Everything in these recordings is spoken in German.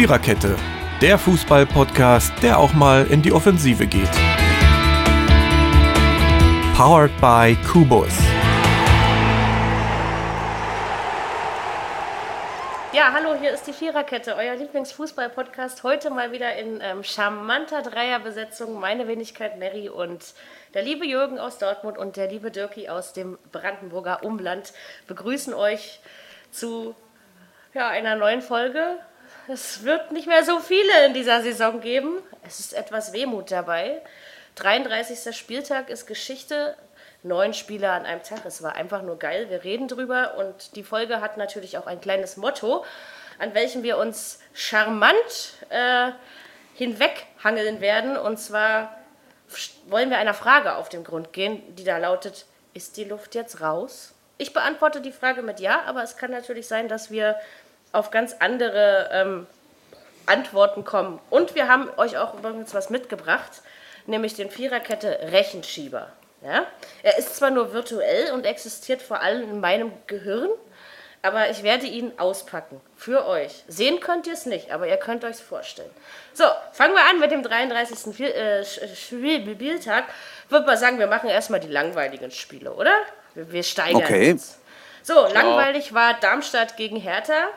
Viererkette, der Fußball-Podcast, der auch mal in die Offensive geht. Powered by Kubus. Ja, hallo, hier ist die Viererkette, euer Lieblingsfußball-Podcast. Heute mal wieder in ähm, charmanter Dreierbesetzung. Meine Wenigkeit Mary und der liebe Jürgen aus Dortmund und der liebe Dirki aus dem Brandenburger Umland begrüßen euch zu ja, einer neuen Folge. Es wird nicht mehr so viele in dieser Saison geben. Es ist etwas Wehmut dabei. 33. Spieltag ist Geschichte. Neun Spieler an einem Tag. Es war einfach nur geil. Wir reden drüber und die Folge hat natürlich auch ein kleines Motto, an welchem wir uns charmant äh, hinweghangeln werden. Und zwar wollen wir einer Frage auf den Grund gehen, die da lautet: Ist die Luft jetzt raus? Ich beantworte die Frage mit Ja, aber es kann natürlich sein, dass wir auf ganz andere ähm, Antworten kommen. Und wir haben euch auch übrigens was mitgebracht, nämlich den Viererkette Rechenschieber. Ja? Er ist zwar nur virtuell und existiert vor allem in meinem Gehirn, aber ich werde ihn auspacken für euch. Sehen könnt ihr es nicht, aber ihr könnt euch es vorstellen. So, fangen wir an mit dem 33. Äh, Spieltag. Würde mal sagen, wir machen erstmal die langweiligen Spiele, oder? Wir, wir steigern okay. uns. So, langweilig war Darmstadt gegen Hertha.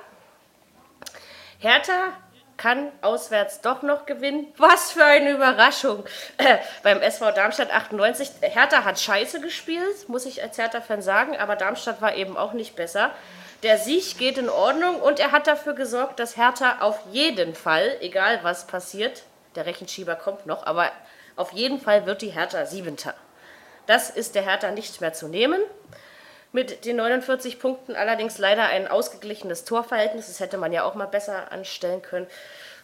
Hertha kann auswärts doch noch gewinnen. Was für eine Überraschung. Äh, beim SV Darmstadt 98. Hertha hat scheiße gespielt, muss ich als Hertha-Fan sagen, aber Darmstadt war eben auch nicht besser. Der Sieg geht in Ordnung und er hat dafür gesorgt, dass Hertha auf jeden Fall, egal was passiert, der Rechenschieber kommt noch, aber auf jeden Fall wird die Hertha Siebenter. Das ist der Hertha nicht mehr zu nehmen. Mit den 49 Punkten allerdings leider ein ausgeglichenes Torverhältnis. Das hätte man ja auch mal besser anstellen können.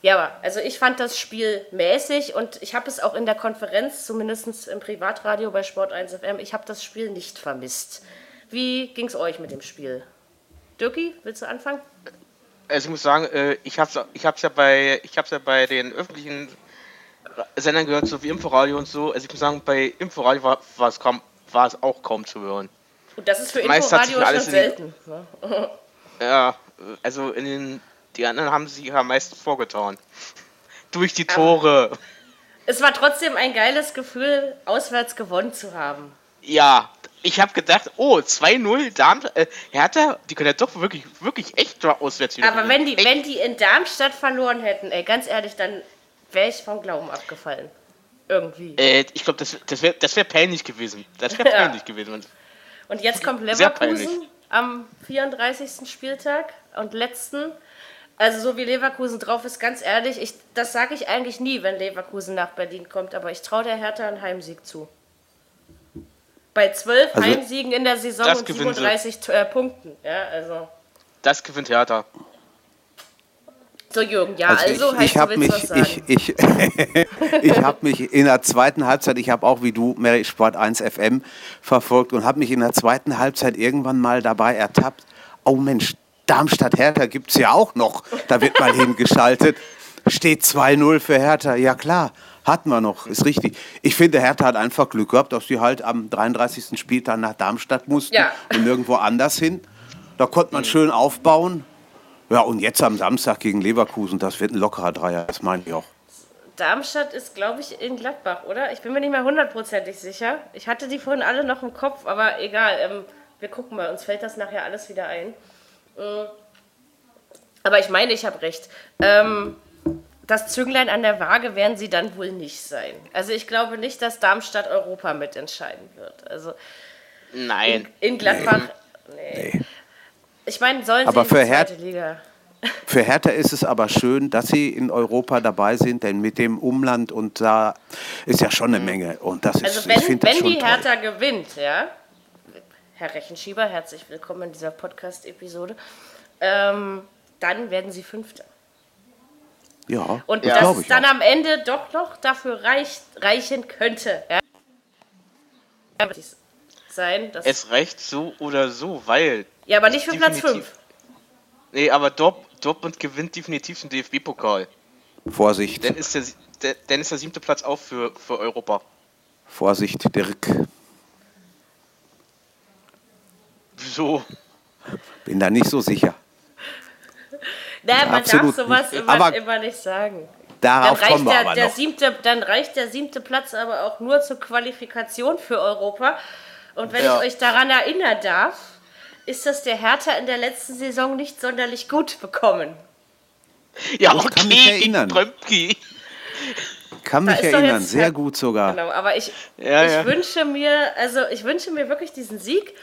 Ja, aber also ich fand das Spiel mäßig und ich habe es auch in der Konferenz, zumindest im Privatradio bei Sport 1 FM, ich habe das Spiel nicht vermisst. Wie ging es euch mit dem Spiel? Dirki, willst du anfangen? Also ich muss sagen, äh, ich habe es ich ja, bei, ja bei den öffentlichen Sendern gehört, so wie Inforadio und so. Also ich muss sagen, bei Inforadio war, es, kaum, war es auch kaum zu hören. Und das ist für Inforadio schon selten. Ne? ja, also in den, die anderen haben sich am meisten vorgetan. Durch die Tore. Aber es war trotzdem ein geiles Gefühl, auswärts gewonnen zu haben. Ja, ich habe gedacht, oh, 2-0 Darmstadt, äh, Hertha, die können ja doch wirklich, wirklich echt auswärts wieder Aber wenn die, wenn die in Darmstadt verloren hätten, ey, ganz ehrlich, dann wäre ich vom Glauben abgefallen. Irgendwie. Äh, ich glaube, das, das wäre das wär peinlich gewesen. Das wäre peinlich gewesen. Und jetzt kommt Leverkusen am 34. Spieltag und letzten. Also so wie Leverkusen drauf ist, ganz ehrlich, ich, das sage ich eigentlich nie, wenn Leverkusen nach Berlin kommt, aber ich traue der Hertha einen Heimsieg zu. Bei zwölf also, Heimsiegen in der Saison und 37 äh, Punkten. Ja, also. Das gewinnt Hertha. So Jürgen, ja, also, also ich, ich habe mich, ich, ich, ich habe mich in der zweiten Halbzeit, ich habe auch wie du Mary Sport 1 FM verfolgt und habe mich in der zweiten Halbzeit irgendwann mal dabei ertappt. Oh Mensch, Darmstadt Hertha gibt es ja auch noch. Da wird mal hingeschaltet. Steht 2-0 für Hertha. Ja klar, hatten wir noch, ist richtig. Ich finde, Hertha hat einfach Glück gehabt, dass sie halt am 33. Spieltag nach Darmstadt mussten ja. und nirgendwo anders hin. Da konnte man schön aufbauen. Ja, und jetzt am Samstag gegen Leverkusen, das wird ein lockerer Dreier, das meine ich auch. Darmstadt ist, glaube ich, in Gladbach, oder? Ich bin mir nicht mehr hundertprozentig sicher. Ich hatte die vorhin alle noch im Kopf, aber egal. Ähm, wir gucken mal, uns fällt das nachher alles wieder ein. Äh, aber ich meine, ich habe recht. Ähm, das Zünglein an der Waage werden sie dann wohl nicht sein. Also ich glaube nicht, dass Darmstadt Europa mitentscheiden wird. Also Nein. In, in Gladbach. Nee. nee. Ich meine, sollen aber sie in die zweite Liga? Für Hertha ist es aber schön, dass sie in Europa dabei sind, denn mit dem Umland und da ist ja schon eine Menge. Und das also ist, wenn, ich wenn die Hertha toll. gewinnt, ja, Herr Rechenschieber, herzlich willkommen in dieser Podcast-Episode, ähm, dann werden sie Fünfter. Ja, und ja. dass es dann auch. am Ende doch noch dafür reicht, reichen könnte. Ja? Sein, es reicht so oder so, weil ja, aber nicht für Platz 5. Nee, aber Dort, Dortmund gewinnt definitiv den DFB-Pokal. Vorsicht. Dann ist, der, der, dann ist der siebte Platz auch für, für Europa. Vorsicht, Dirk. Wieso? Bin da nicht so sicher. Na, man darf sowas nicht. immer, Aber- immer nicht sagen. Darauf dann kommen reicht, wir der, aber der noch. siebte, dann reicht der siebte Platz aber auch nur zur Qualifikation für Europa. Und wenn Ja. ich euch daran erinnern darf, ist das der Hertha in der letzten Saison nicht sonderlich gut bekommen. Ja, Ich okay, kann mich erinnern. Trömpki. Kann mich erinnern, jetzt- sehr gut sogar. Genau, aber ich, Ja, ich ja. wünsche mir, also ich wünsche mir wirklich diesen Sieg,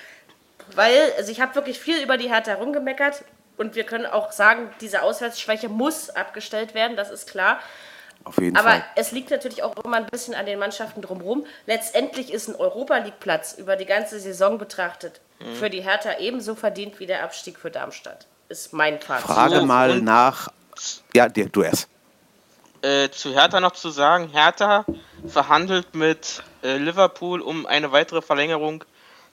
weil, also ich habe wirklich viel über die Hertha rumgemeckert und wir können auch sagen, diese Auswärtsschwäche muss abgestellt werden, das ist klar. Auf jeden Aber Fall. es liegt natürlich auch immer ein bisschen an den Mannschaften drumherum. Letztendlich ist ein Europa League Platz über die ganze Saison betrachtet Mhm. für die Hertha ebenso verdient wie der Abstieg für Darmstadt. Ist mein Fazit. Frage So, mal nach. Ja, du erst. Äh, zu Hertha noch zu sagen, Hertha verhandelt mit äh, Liverpool um eine weitere Verlängerung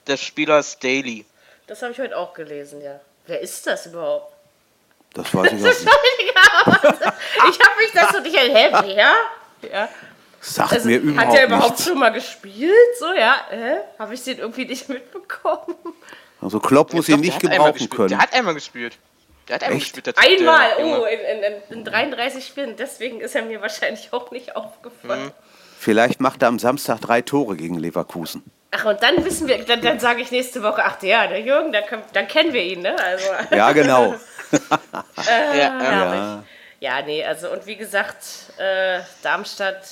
des Spielers Daly. Das habe ich heute auch gelesen, ja. Wer ist das überhaupt? Das weiß ich auch nicht. Ich habe mich das so nicht. Hä, wer? Ja. Sagt Also, mir überhaupt hat er überhaupt nichts. schon mal gespielt? So, ja. Hä? Habe ich den irgendwie nicht mitbekommen? Also Klopp muss ihn nicht gebrauchen können. Der hat einmal gespielt. Der hat einmal Echt? gespielt. Einmal, oh, in, in, in, in 33 Spielen. Deswegen ist er mir wahrscheinlich auch nicht aufgefallen. Vielleicht macht er am Samstag drei Tore gegen Leverkusen. Ach, und dann wissen wir, dann, dann sage ich nächste Woche, ach ja, der Jürgen, dann, können- dann kennen wir ihn, ne? Also, Ja, genau. Ja, ja. herrlich. Ja, nee, also und wie gesagt, äh, Darmstadt,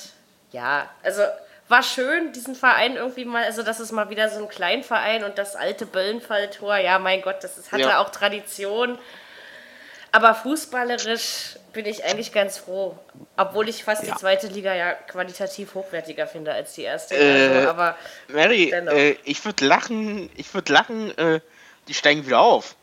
ja, also war schön, diesen Verein irgendwie mal, also das ist mal wieder so ein Kleinverein und das alte Böllenfalltor, ja, mein Gott, das ist, hatte Ja. auch Tradition. Aber fußballerisch bin ich eigentlich ganz froh, obwohl ich fast Ja. die zweite Liga ja qualitativ hochwertiger finde als die erste. Äh, also, aber Mary, äh, ich würde lachen, ich würde lachen, äh, die steigen wieder auf.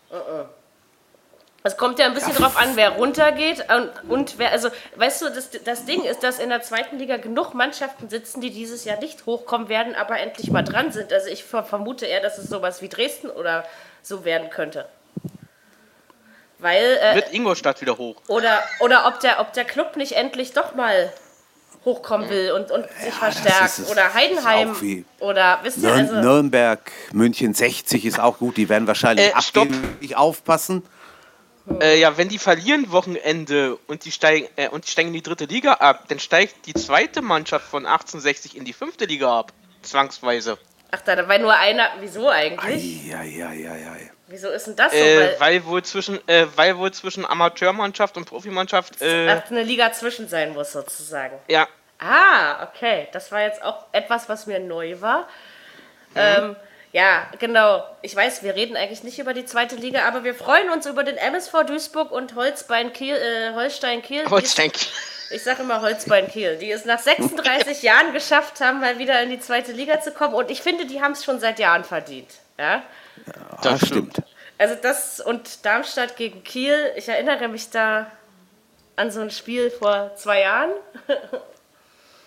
Es kommt ja ein bisschen drauf an, wer runtergeht und, und wer, also, weißt du, das, das Ding ist, dass in der zweiten Liga genug Mannschaften sitzen, die dieses Jahr nicht hochkommen werden, aber endlich mal dran sind. Also ich ver- vermute eher, dass es sowas wie Dresden oder so werden könnte. Weil, äh, Wird Ingolstadt wieder hoch. oder, oder ob der, ob der Club nicht endlich doch mal hochkommen will und, und sich verstärkt. ist es. Oder Heidenheim. Oder, wisst ihr, also, Nürnberg, München 60 ist auch gut. Die werden wahrscheinlich Äh, abgeben. Ich aufpassen. Äh, ja, wenn die verlieren Wochenende und die, steigen, äh, und die steigen in die dritte Liga ab, dann steigt die zweite Mannschaft von 1860 in die fünfte Liga ab. Zwangsweise. ach, da war nur einer. Wieso eigentlich? Ja, ja, ja, ja. Wieso ist denn das so? Äh, weil wohl zwischen, äh, weil wohl zwischen Amateurmannschaft und Profimannschaft, äh, Ach, eine Liga zwischen sein muss, sozusagen. ja, Ah, okay. Das war jetzt auch etwas, was mir neu war. Ähm, ja, genau. Ich weiß, wir reden eigentlich nicht über die zweite Liga, aber wir freuen uns über den MSV Duisburg und Holzbein Kiel, äh, Holstein Kiel. Holstein. es- Ich sage immer Holzbein Kiel, die es nach 36 Jahren geschafft haben, mal wieder in die zweite Liga zu kommen. Und ich finde, die haben es schon seit Jahren verdient. Ja? Das stimmt. Also das und Darmstadt gegen Kiel, ich erinnere mich da an so ein Spiel vor zwei Jahren.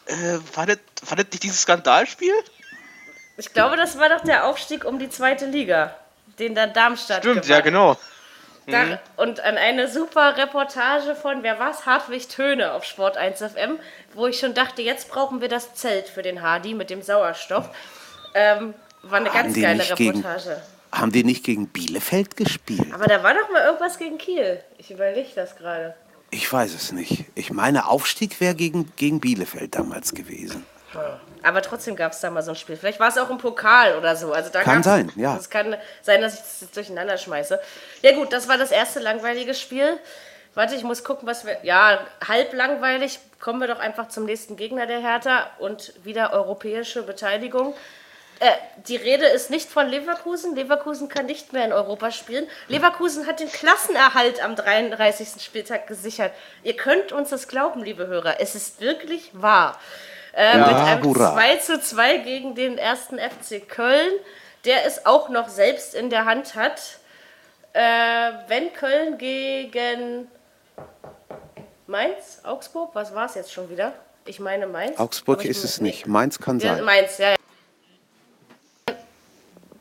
Äh, war, das, war das nicht dieses Skandalspiel? Ich glaube, das war doch der Aufstieg um die zweite Liga, den dann Darmstadt Stimmt, gewann. ja genau. Da, und an eine super Reportage von, wer war's? Hartwig Töne auf Sport 1 FM, wo ich schon dachte, jetzt brauchen wir das Zelt für den Hardy mit dem Sauerstoff. Ähm, war eine Haben ganz geile nicht gegen- Reportage. Haben die nicht gegen Bielefeld gespielt? Aber da war doch mal irgendwas gegen Kiel. Ich überlege das gerade. Ich weiß es nicht. Ich meine, Aufstieg wäre gegen, gegen Bielefeld damals gewesen. Aber trotzdem gab es da mal so ein Spiel. Vielleicht war es auch im Pokal oder so. Also da Kann sein, ja. Es kann sein, dass ich das jetzt durcheinander schmeiße. Ja gut, das war das erste langweilige Spiel. Warte, ich muss gucken, was wir... Ja, halb langweilig. Kommen wir doch einfach zum nächsten Gegner der Hertha und wieder europäische Beteiligung. Äh, die Rede ist nicht von Leverkusen. Leverkusen kann nicht mehr in Europa spielen. Leverkusen hat den Klassenerhalt am 33. Spieltag gesichert. Ihr könnt uns das glauben, liebe Hörer. Es ist wirklich wahr. Äh, mit einem hurra. 2 zu 2 gegen den ersten FC Köln, der es auch noch selbst in der Hand hat. Äh, wenn Köln gegen Mainz, Augsburg, was war es jetzt schon wieder? Ich meine Mainz. Augsburg ist es nicht. Mainz kann ja, sein. Mainz, ja. ja.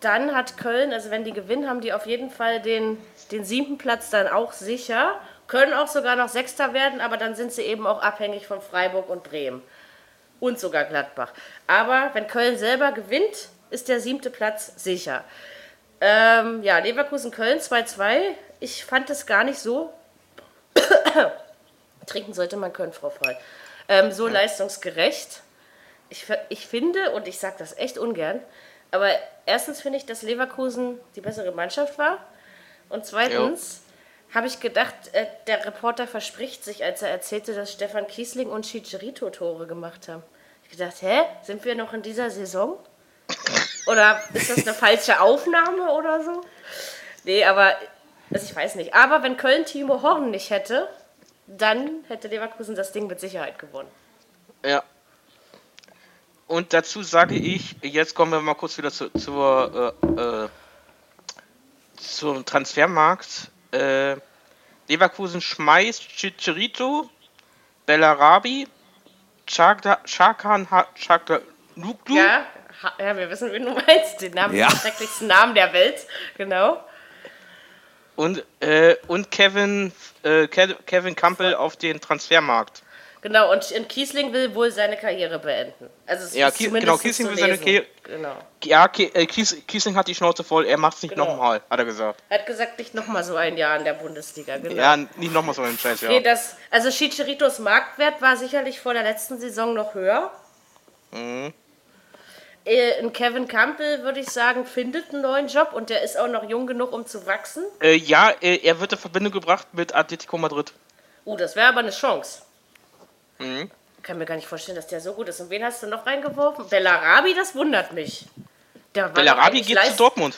Dann hat Köln, also wenn die gewinnen, haben die auf jeden Fall den, den siebten Platz dann auch sicher. Können auch sogar noch Sechster werden, aber dann sind sie eben auch abhängig von Freiburg und Bremen. Und sogar Gladbach. Aber wenn Köln selber gewinnt, ist der siebte Platz sicher. Ähm, ja, Leverkusen-Köln 2-2. Ich fand es gar nicht so Trinken sollte man können, Frau Frei. Ähm, so leistungsgerecht. Ich, ich finde, und ich sage das echt ungern, aber erstens finde ich, dass Leverkusen die bessere Mannschaft war. Und zweitens habe ich gedacht, äh, der Reporter verspricht sich, als er erzählte, dass Stefan Kiesling und Chicharito Tore gemacht haben. Ich gedacht, hä, sind wir noch in dieser Saison? Oder ist das eine falsche Aufnahme oder so? Nee, aber also ich weiß nicht. Aber wenn Köln Timo Horn nicht hätte, dann hätte Leverkusen das Ding mit Sicherheit gewonnen. Ja. Und dazu sage ich, jetzt kommen wir mal kurz wieder zu, zur, äh, äh, zum Transfermarkt. Äh, Leverkusen schmeißt Chicharito, Bellarabi, Chaka- Chakan Chakaluglu Ja, ja, wir wissen, wen du meinst. Den Namen, Ja. den schrecklichsten Namen der Welt. Genau. und, äh, und Kevin, äh, Ke- Kevin Campbell auf den Transfermarkt. Genau, und, und Kiesling will wohl seine Karriere beenden. Also es Ja, ist Kie- zumindest genau, Kiesling will seine. Karriere- Genau. Ja, äh, Kies Kiesling hat die Schnauze voll, er macht es nicht Genau. nochmal, hat er gesagt. Er hat gesagt, nicht nochmal so ein Jahr in der Bundesliga. Genau. Ja, nicht nochmal so einen Scheiß, ja. Nee, das, also Chicharitos Marktwert war sicherlich vor der letzten Saison noch höher. Mhm. Äh, Ein Kevin Campbell, würde ich sagen, findet einen neuen Job und der ist auch noch jung genug, um zu wachsen. Äh, ja, äh, er wird in Verbindung gebracht mit Atletico Madrid. Uh, das wäre aber eine Chance. Mhm. Ich kann mir gar nicht vorstellen, dass der so gut ist. Und wen hast du noch reingeworfen? Bellarabi, das wundert mich. Der Bellarabi geht zu Dortmund.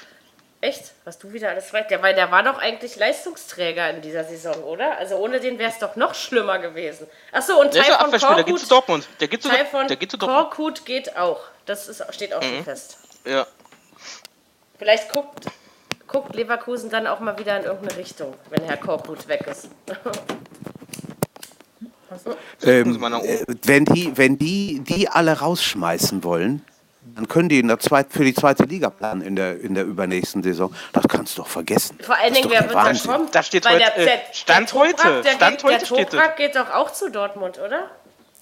Echt? Was du wieder alles weißt. Der, weil der war doch eigentlich Leistungsträger in dieser Saison, oder? Also ohne den wäre es doch noch schlimmer gewesen. Achso, und Teil von Abwehrspieler, der geht zu Korkut, Dortmund. Der geht zu, Teil von der geht zu Dortmund. Mhm. Korkut geht auch. Das ist, steht auch schon fest. Ja. Vielleicht guckt, guckt Leverkusen dann auch mal wieder in irgendeine Richtung, wenn Herr Korkut weg ist. Ähm, äh, wenn die, wenn die, die alle rausschmeißen wollen, dann können die in der zweit, für die zweite Liga planen in der, in der übernächsten Saison. Das kannst du doch vergessen. Vor allen Dingen, wer wird da kommen? Da steht Weil heute, der, äh, der, Stand der Toprak, heute, Der, Stand geht, heute der Toprak geht doch auch zu Dortmund, oder?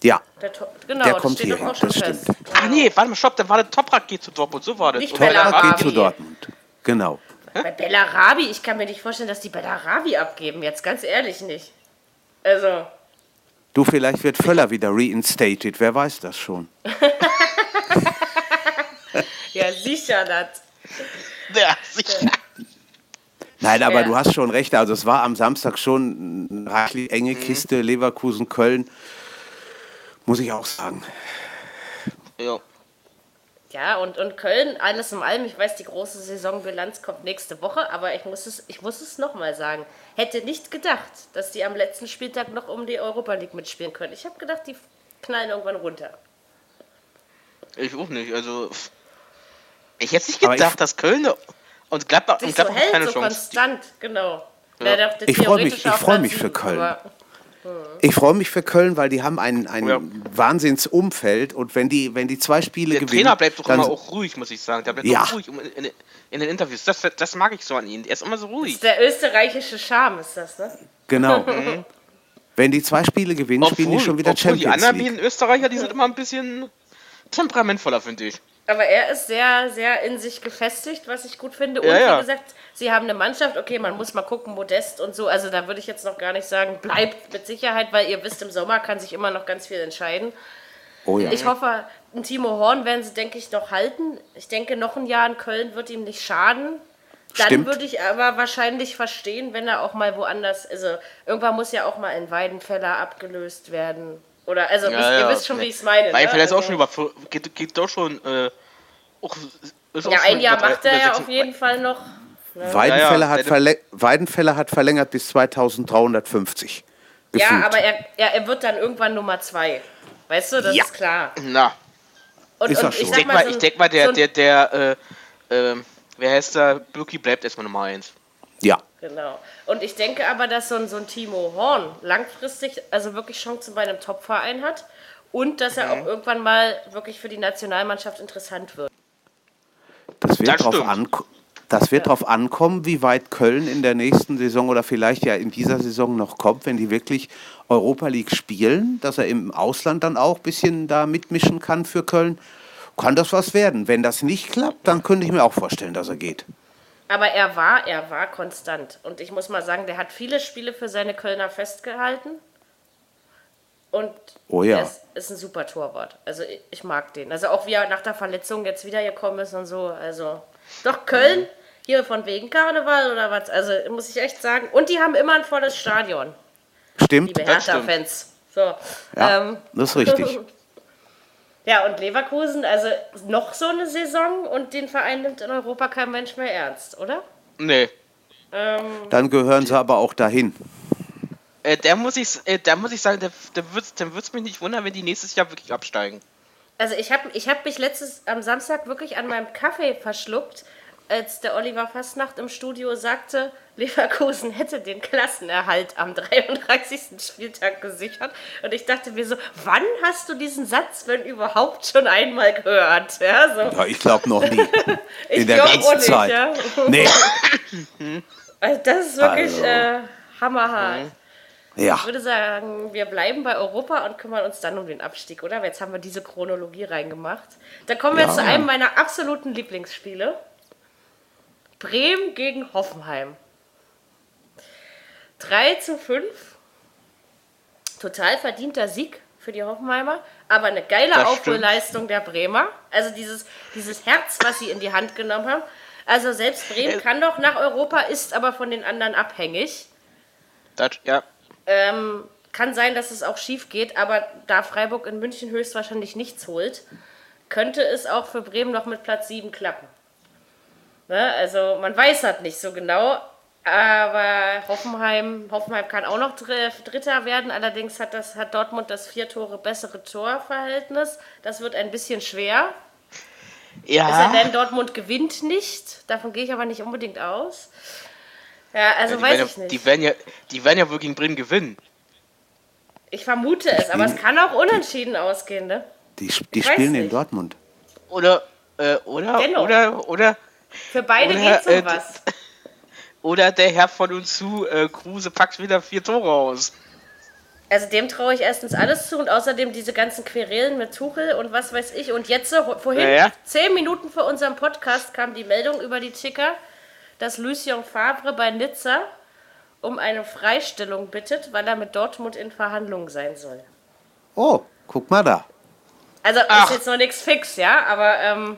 Ja, Der To genau, Der das kommt steht doch hierhin, auch schon das fest. stimmt. Ach nee, warte mal, stopp, da war der Toprak geht zu Dortmund, so war das. Nicht. Toprak geht zu. Dortmund. Genau. Bei Bellarabi, ich kann mir nicht vorstellen, dass die Bellarabi abgeben, jetzt ganz ehrlich nicht. Also, Du, vielleicht wird Völler wieder reinstated, wer weiß das schon. ja, sicher das. Ja, sicher. Nein, aber Ja. du hast schon recht. Also es war am Samstag schon eine reichlich enge Kiste, Leverkusen, Köln. Muss ich auch sagen. Ja. Ja, und, und Köln, alles in allem, ich weiß, die große Saisonbilanz kommt nächste Woche, aber ich muss es, ich muss es nochmal sagen. Hätte nicht gedacht, dass die am letzten Spieltag noch um die Europa League mitspielen können. Ich habe gedacht, die knallen irgendwann runter. Ich auch nicht, also. Ich hätte nicht Aber ich- gedacht, dass Köln und Gladbach, und so Gladbach hat hält, keine so Chance. konstant, genau. Ja. Ich freu mich- ich auf freu Platz mich für Köln. Ich freue mich für Köln, weil die haben ein, ein Ja. Wahnsinnsumfeld und wenn die, wenn die zwei Spiele Der gewinnen, Trainer bleibt doch immer auch ruhig, muss ich sagen. Der bleibt Ja. auch ruhig in, in, in den Interviews. Das, das mag ich so an ihm. Er ist immer so ruhig. Der österreichische Charme ist das, ne? genau. wenn die zwei Spiele gewinnen, spielen die schon wieder obwohl die Champions anderen League. beiden Österreicher, die sind immer ein bisschen temperamentvoller, finde ich. Aber er ist sehr, sehr in sich gefestigt, was ich gut finde. Und Ja, ja. wie gesagt, sie haben eine Mannschaft, okay, man muss mal gucken, Modest und so. Also da würde ich jetzt noch gar nicht sagen, bleibt mit Sicherheit, weil ihr wisst, im Sommer kann sich immer noch ganz viel entscheiden. Oh ja. Ich hoffe, ein Timo Horn werden sie, denke ich, noch halten. Ich denke, noch ein Jahr in Köln wird ihm nicht schaden. Dann Stimmt. würde ich aber wahrscheinlich verstehen, wenn er auch mal woanders, also irgendwann muss ja auch mal ein Weidenfeller abgelöst werden. Oder, also wisst, ihr wisst schon, wie ich es meine. Weil ne? vielleicht auch also, schon über. Geht, geht doch schon. Äh, auch, ist auch Ja, schon ein Jahr macht er ja auf jeden Fall noch. Weidenfeller, Ja, ja, hat Weidenfeller hat verlängert bis 2350. Ja, Gefühlt. aber er, er, er wird dann irgendwann Nummer zwei. Weißt du, das Ja. ist klar. Na, Und, Ist und schon. ich denke mal, so ich denk mal, der, so ein- der, der, äh, ähm, wer heißt da? Birki bleibt erstmal Nummer 1. Ja. Genau. Und ich denke aber, dass so ein, so ein Timo Horn langfristig also wirklich Chancen bei einem Top-Verein hat und dass er Mhm. auch irgendwann mal wirklich für die Nationalmannschaft interessant wird. Das wird, Das drauf, stimmt. anko das wird drauf ankommen, wie weit Köln in der nächsten Saison oder vielleicht ja in dieser Saison noch kommt, wenn die wirklich Europa League spielen, dass er im Ausland dann auch ein bisschen da mitmischen kann für Köln. Kann das was werden? Wenn das nicht klappt, dann könnte ich mir auch vorstellen, dass er geht. Aber er war, er war konstant. Und ich muss mal sagen, der hat viele Spiele für seine Kölner festgehalten. Und Oh ja. er ist, ist ein super Torwart. Also ich, ich mag den. Also auch wie er nach der Verletzung jetzt wiedergekommen ist und so. Also doch Köln, hier von wegen Karneval oder was. Also muss ich echt sagen. Und die haben immer ein volles Stadion, Stimmt? liebe. Hertha-Fans. So. Ja, ähm, das ist richtig. Ja, und Leverkusen, also noch so eine Saison und den Verein nimmt in Europa kein Mensch mehr ernst, oder? Nee. Dann gehören sie aber auch dahin. Äh, der muss ich, äh, da muss ich sagen, der, der wird's, dann würde es mich nicht wundern, wenn die nächstes Jahr wirklich absteigen. Also ich habe ich hab mich letztes am Samstag wirklich an meinem Kaffee verschluckt, als der Oliver Fastnacht im Studio sagte, Leverkusen hätte den Klassenerhalt am 33. Spieltag gesichert. Und ich dachte mir so, wann hast du diesen Satz, wenn überhaupt, schon einmal gehört? Ja, so. Ja, ich glaube noch nie. Ich In der ganzen auch nicht, Zeit. ja. Nee. Also das ist wirklich Also. äh, hammerhart. Ja. Ich würde sagen, wir bleiben bei Europa und kümmern uns dann um den Abstieg, oder? Jetzt haben wir diese Chronologie reingemacht. Da kommen wir Ja. jetzt zu einem meiner absoluten Lieblingsspiele. Bremen gegen Hoffenheim. 3 zu 5. Total verdienter Sieg für die Hoffenheimer, aber eine geile Das Aufholleistung der Bremer. Also dieses, dieses Herz, was sie in die Hand genommen haben. Also selbst Bremen Äh. kann doch nach Europa, ist aber von den anderen abhängig. Das, ja. Ähm, kann sein, dass es auch schief geht, aber da Freiburg in München höchstwahrscheinlich nichts holt, könnte es auch für Bremen noch mit Platz 7 klappen. Ne? Also man weiß halt nicht so genau, aber Hoffenheim, Hoffenheim kann auch noch Dr- Dritter werden, allerdings hat, das, hat Dortmund das vier Tore bessere Torverhältnis. Das wird ein bisschen schwer. Es sei Ja. denn, Dortmund gewinnt nicht. Davon gehe ich aber nicht unbedingt aus. Ja, also die, weiß werden ich ja nicht. die, werden ja, die werden ja wohl gegen Bremen gewinnen. Ich vermute es, aber es kann auch unentschieden ausgehen, ne? Die, die spielen in nicht. Dortmund. Oder, äh, oder, Dennoch. oder, oder, Für beide Oder, geht's um äh, was. oder der Herr von uns zu, äh, Kruse packt wieder vier Tore aus. Also dem traue ich erstens alles zu und außerdem diese ganzen Querelen mit Tuchel und was weiß ich. Und jetzt, vorhin, Ja, ja. zehn Minuten vor unserem Podcast, kam die Meldung über die Ticker, dass Lucien Favre bei Nizza um eine Freistellung bittet, weil er mit Dortmund in Verhandlungen sein soll. Oh, guck mal da. Also Ach. ist jetzt noch nichts fix, ja, aber ähm,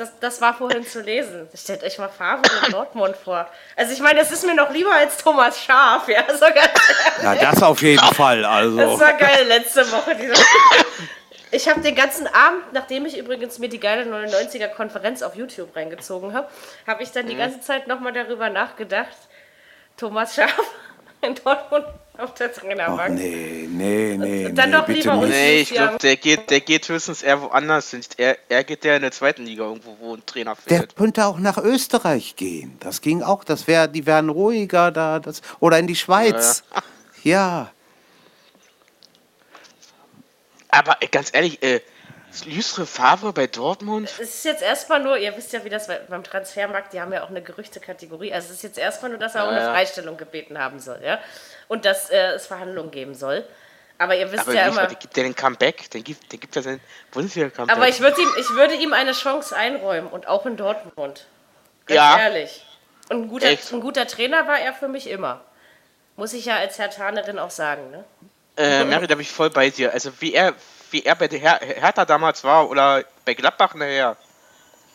das, das war vorhin zu lesen. Stellt euch mal Favre in Dortmund vor. Also ich meine, es ist mir noch lieber als Thomas Schaf, ja, so Ja, das auf jeden Fall. Das Also. war geil letzte Woche. Diese ich habe den ganzen Abend, nachdem ich übrigens mir die geile 99er Konferenz auf YouTube reingezogen habe, habe ich dann die ganze Zeit nochmal darüber nachgedacht. Thomas Schaaf in Dortmund auf der Trainerbank. nee, nee, nee, Und dann nee, doch bitte lieber nicht. Nee, ich Ja. glaube, der geht, der geht höchstens eher woanders hin. Er, er geht ja in der zweiten Liga irgendwo, wo ein Trainer Der fehlt. könnte auch nach Österreich gehen. Das ging auch. Das wär, die wären ruhiger da. Das, oder in die Schweiz. Ja. Aber äh, ganz ehrlich, äh, Lucien Favre bei Dortmund? Es ist jetzt erstmal nur, ihr wisst ja, wie das beim Transfermarkt, die haben ja auch eine Gerüchtekategorie. Also es ist jetzt erstmal nur, dass er um eine ja. Freistellung gebeten haben soll, ja. Und dass äh, es Verhandlungen geben soll. Aber ihr wisst Aber ja immer. der gibt ja den Comeback. Den gibt, der gibt ja seinen Bundesliga-Comeback. Aber ich würde ihm, ich würde ihm eine Chance einräumen und auch in Dortmund. Ganz Ja. ehrlich. Und ein guter, Echt? ein guter Trainer war er für mich immer. Muss ich ja als Hertanerin auch sagen, ne? Äh, Mary, da bin ich voll bei dir. Also wie er, wie er bei der Her Hertha damals war oder bei Gladbach nachher.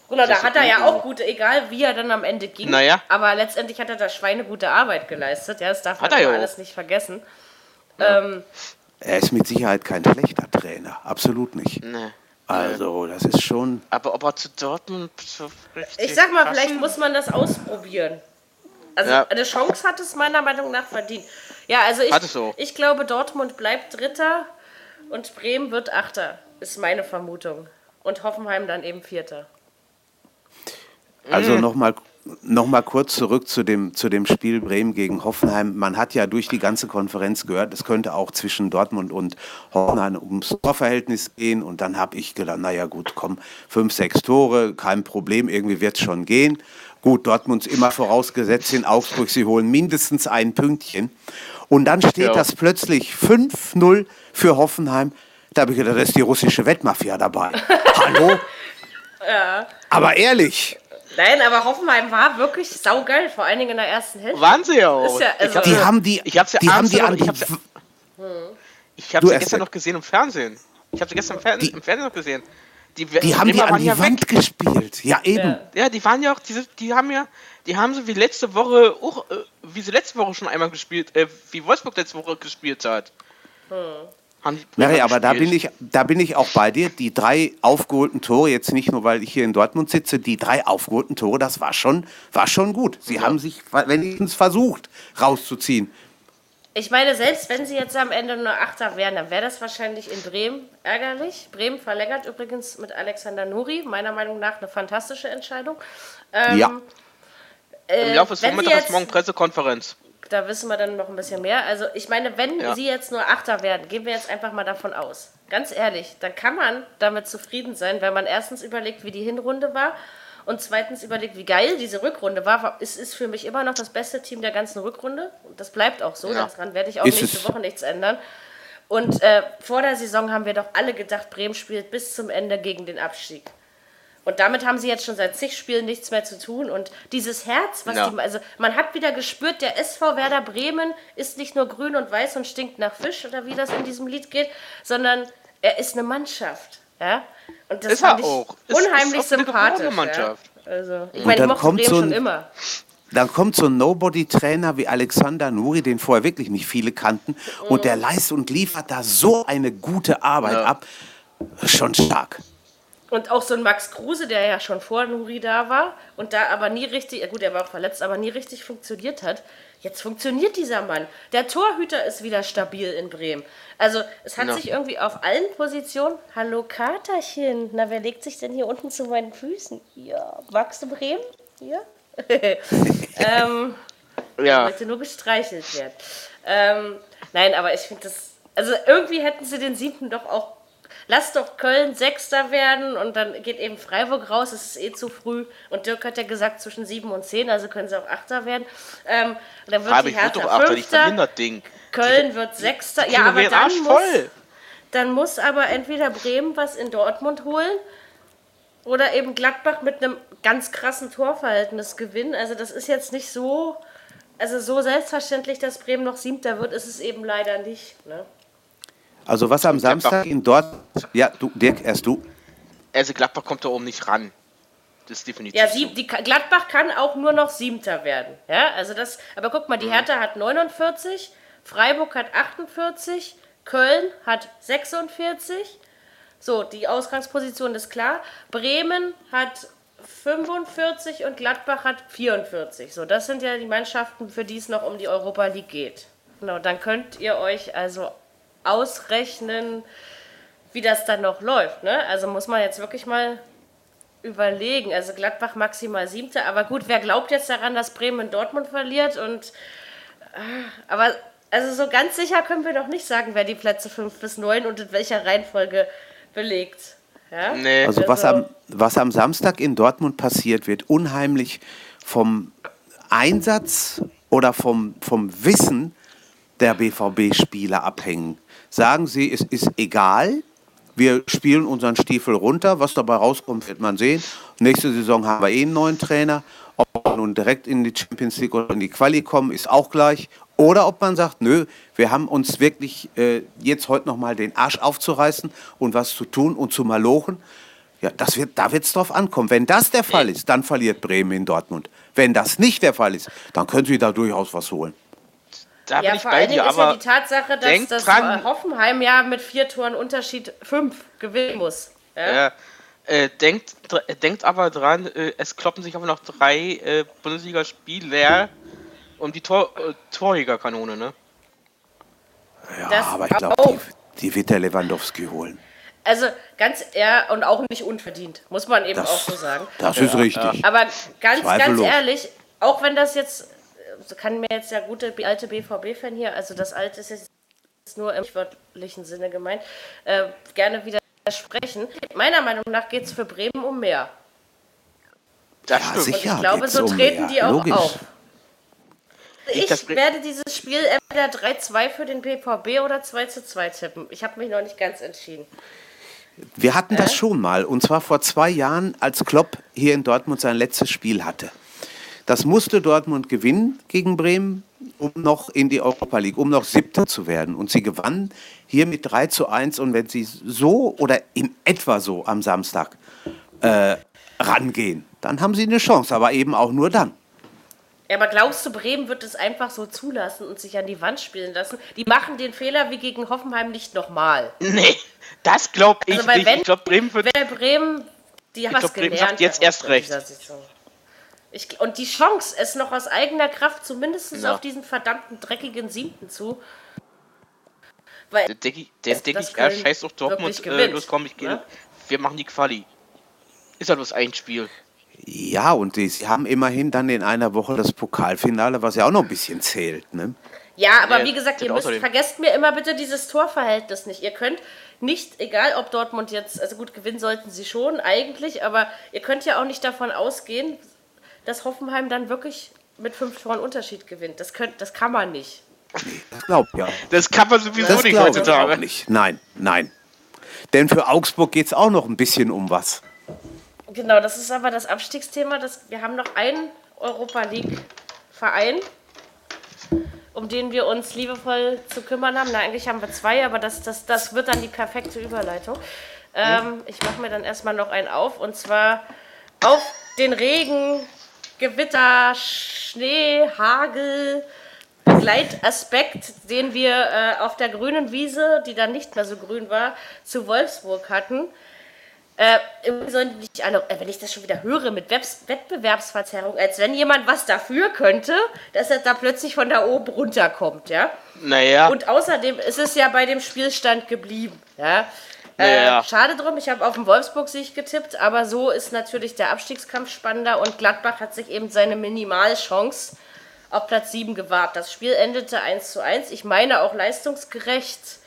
Genau, da hat er ja auch gute, egal wie er dann am Ende ging. Naja. Aber letztendlich hat er da schweinegute Arbeit geleistet. Ja, das darf man Hat er ja alles nicht vergessen. Ähm, Er ist mit Sicherheit kein schlechter Trainer. Absolut nicht. Ne. Also, das ist schon. Aber ob er zu Dortmund so ich sag mal, passen- vielleicht muss man das ausprobieren. Also Ja. eine Chance hat es meiner Meinung nach verdient. Ja, also ich, ich glaube, Dortmund bleibt Dritter und Bremen wird Achter, ist meine Vermutung. Und Hoffenheim dann eben Vierter. Also Mhm. nochmal noch mal kurz zurück zu dem, zu dem Spiel Bremen gegen Hoffenheim. Man hat ja durch die ganze Konferenz gehört, es könnte auch zwischen Dortmund und Hoffenheim ums Torverhältnis gehen. Und dann habe ich gedacht, naja gut, komm, fünf, sechs Tore, kein Problem, irgendwie wird es schon gehen. Gut, Dortmund ist immer vorausgesetzt in Augsburg, sie holen mindestens ein Pünktchen. Und dann steht Ja. das plötzlich 5-0 für Hoffenheim. Da habe ich gedacht, da ist die russische Wettmafia dabei. Hallo? Aber ehrlich, Nein, aber Hoffenheim war wirklich saugeil, vor allen Dingen in der ersten Hälfte. Waren sie ja auch. Ja, also die haben die, ich hab's ja die haben die noch, an die, ich ja, Du ja erst gestern noch gesehen im Fernsehen. Ich hab's ja gestern im, Die- im Fernsehen noch gesehen. Die, die haben die an die ja Wand weg. gespielt. Ja, eben. Ja. Ja, die waren ja auch, diese, die haben ja, die haben so wie letzte Woche auch, äh, wie sie letzte Woche schon einmal gespielt, äh, wie Wolfsburg letzte Woche gespielt hat. Bremer Mary, aber da bin, ich, da bin ich auch bei dir. Die drei aufgeholten Tore, jetzt nicht nur, weil ich hier in Dortmund sitze, die drei aufgeholten Tore, das war schon, war schon gut. Sie haben sich wenigstens versucht, rauszuziehen. Ich meine, selbst wenn sie jetzt am Ende nur Achter wären, dann wäre das wahrscheinlich in Bremen ärgerlich. Bremen verlängert übrigens mit Alexander Nuri, meiner Meinung nach eine fantastische Entscheidung. Ähm, Ja. äh, Im Laufe des wenn sie Vormittags morgen Pressekonferenz. Da wissen wir dann noch ein bisschen mehr. Also ich meine, wenn Ja. sie jetzt nur Achter werden, gehen wir jetzt einfach mal davon aus. Ganz ehrlich, dann kann man damit zufrieden sein, weil man erstens überlegt, wie die Hinrunde war und zweitens überlegt, wie geil diese Rückrunde war. Es ist für mich immer noch das beste Team der ganzen Rückrunde. Und das bleibt auch so. Ja. Daran werde ich auch Ist nächste es. Woche nichts ändern. Und äh, vor der Saison haben wir doch alle gedacht, Bremen spielt bis zum Ende gegen den Abstieg. Und damit haben sie jetzt schon seit zig Spielen nichts mehr zu tun. Und dieses Herz, was Ja. die, also man hat wieder gespürt, der SV Werder Bremen ist nicht nur grün und weiß und stinkt nach Fisch oder wie das in diesem Lied geht, sondern er ist eine Mannschaft. Ja? Und das Ist er fand ich auch. Ist- unheimlich ist auch eine sympathisch. Ja? Also, ich Und meine, ich dann mochte kommt Bremen so schon ein- immer. Dann kommt so ein Nobody-Trainer wie Alexander Nuri, den vorher wirklich nicht viele kannten, und der leistet und liefert da so eine gute Arbeit Ja. ab. Schon stark. Und auch so ein Max Kruse, der ja schon vor Nuri da war und da aber nie richtig, ja gut, er war auch verletzt, aber nie richtig funktioniert hat. Jetzt funktioniert dieser Mann. Der Torhüter ist wieder stabil in Bremen. Also es hat Ja. sich irgendwie auf allen Positionen. Hallo Katerchen, na wer legt sich denn hier unten zu meinen Füßen? Ja, magst du Bremen? Ja. ähm, Ja. wollte nur gestreichelt werden. Ähm, nein, aber ich finde das. Also irgendwie hätten sie den siebten doch auch. Lass doch Köln Sechster werden und dann geht eben Freiburg raus. Es ist eh zu früh. Und Dirk hat ja gesagt zwischen sieben und zehn, also können sie auch Achter werden. Ähm, und dann wird Freiburg die wird doch Achter, nicht verhindert Ding. Köln wird Sechster. Ja, aber dann muss, voll. dann muss aber entweder Bremen was in Dortmund holen oder eben Gladbach mit einem ganz krassen Torverhältnis gewinnen. Also das ist jetzt nicht so, also so selbstverständlich, dass Bremen noch Siebter wird, ist es eben leider nicht. Ne? Also was am Samstag in Dortmund... Ja, du, Dirk, erst du. Also Gladbach kommt da oben nicht ran. Das ist definitiv Ja, so. sieb, die, Gladbach kann auch nur noch Siebter werden. Ja, also das, aber guck mal, die Hertha hat 49, Freiburg hat 48, Köln hat 46. So, die Ausgangsposition ist klar. Bremen hat 45 und Gladbach hat 44. So, das sind ja die Mannschaften, für die es noch um die Europa League geht. Genau, dann könnt ihr euch also ausrechnen, wie das dann noch läuft. Ne? Also muss man jetzt wirklich mal überlegen. Also Gladbach maximal siebter, aber gut, wer glaubt jetzt daran, dass Bremen in Dortmund verliert? Und ah, aber also so ganz sicher können wir doch nicht sagen, wer die Plätze 5 bis 9 und in welcher Reihenfolge belegt. Ja? Nee. Also was Also- am, was am Samstag in Dortmund passiert, wird unheimlich vom Einsatz oder vom, vom Wissen der BVB-Spieler abhängen. Sagen sie, es ist egal, wir spielen unseren Stiefel runter, was dabei rauskommt, wird man sehen. Nächste Saison haben wir eh einen neuen Trainer. Ob wir nun direkt in die Champions League oder in die Quali kommen, ist auch gleich. Oder ob man sagt, nö, wir haben uns wirklich äh, jetzt heute nochmal den Arsch aufzureißen und was zu tun und zu malochen. Ja, das wird, da wird es drauf ankommen. Wenn das der Fall ist, dann verliert Bremen in Dortmund. Wenn das nicht der Fall ist, dann können sie da durchaus was holen. Da bin Ja, ich vor bei allen Dingen dir, ist ja die Tatsache, dass das dran- Hoffenheim ja mit vier Toren Unterschied fünf gewinnen muss. Ja? äh, äh, denkt, denkt aber dran, äh, es kloppen sich aber noch drei äh, Bundesligaspieler um die Tor, äh, Torjägerkanone, ne? Ja, Das aber ich glaube, die, die wird der Lewandowski holen. Also ganz eher und auch nicht unverdient, muss man eben Das, auch so sagen. das ist richtig. Aber ganz, ganz Zweifellos. ehrlich, auch wenn das jetzt, äh, kann mir jetzt der gute alte BVB-Fan hier, also das alte ist jetzt nur im wörtlichen Sinne gemeint, äh, gerne widersprechen. Meiner Meinung nach geht es für Bremen um mehr. Das Ja, stimmt. sicher. Und ich glaube, so um treten mehr. die auch Logisch. auf. Ich Bre- werde dieses Spiel entweder 3-2 für den BVB oder 2-2 tippen. Ich habe mich noch nicht ganz entschieden. Wir hatten das schon mal, und zwar vor zwei Jahren, als Klopp hier in Dortmund sein letztes Spiel hatte. Das musste Dortmund gewinnen gegen Bremen, um noch in die Europa League, um noch Siebter zu werden. Und sie gewannen hier mit 3 zu 1. Und wenn sie so oder in etwa so am Samstag äh, rangehen, dann haben sie eine Chance, aber eben auch nur dann. Ja, aber glaubst du, Bremen wird es einfach so zulassen und sich an die Wand spielen lassen? Die machen den Fehler wie gegen Hoffenheim nicht nochmal. Nee, das glaube ich Also, weil nicht. wenn- ich glaube, Bremen wird. Bremen, die haben was glaub, Bremen gelernt. sagt jetzt erst recht. Ich, und die Chance, es noch aus eigener Kraft zumindest Ja. auf diesen verdammten dreckigen Siebten zu. Weil, Der denke ich, der dass- denk dass ich ja, scheiß auf Dortmund. Äh, los, komm, ich gehe. ne? Wir machen die Quali. Ist ja bloß ein Spiel. Ja, und die, sie haben immerhin dann in einer Woche das Pokalfinale, was ja auch noch ein bisschen zählt. Ne? Ja, aber Nee, wie gesagt, ihr müsst, vergesst mir immer bitte dieses Torverhältnis nicht. Ihr könnt nicht, egal ob Dortmund jetzt, also gut, gewinnen sollten sie schon eigentlich, aber ihr könnt ja auch nicht davon ausgehen, dass Hoffenheim dann wirklich mit fünf Toren Unterschied gewinnt. Das, könnt, das kann man nicht. Das glaubt ja. Das kann man sowieso Das nicht heutzutage. nicht. Nein, nein. Denn für Augsburg geht es auch noch ein bisschen um was. Genau, das ist aber das Abstiegsthema. Das, wir haben noch einen Europa League-Verein, um den wir uns liebevoll zu kümmern haben. Na, eigentlich haben wir zwei, aber das, das, das wird dann die perfekte Überleitung. Ähm, ich mache mir dann erstmal noch einen auf und zwar auf den Regen, Gewitter, Schnee, Hagel, Begleitaspekt, den wir äh, auf der grünen Wiese, die dann nicht mehr so grün war, zu Wolfsburg hatten. Äh, irgendwie sollen die nicht alle, äh, wenn ich das schon wieder höre mit Wettbewerbsverzerrung, als wenn jemand was dafür könnte, dass er da plötzlich von da oben runterkommt, ja. Naja, Und außerdem ist es ja bei dem Spielstand geblieben, ja. Naja. Äh, schade drum, ich habe auf den Wolfsburg-Sieg getippt, aber so ist natürlich der Abstiegskampf spannender und Gladbach hat sich eben seine Minimalchance auf Platz 7 gewahrt. Das Spiel endete 1 zu 1, ich meine auch leistungsgerecht.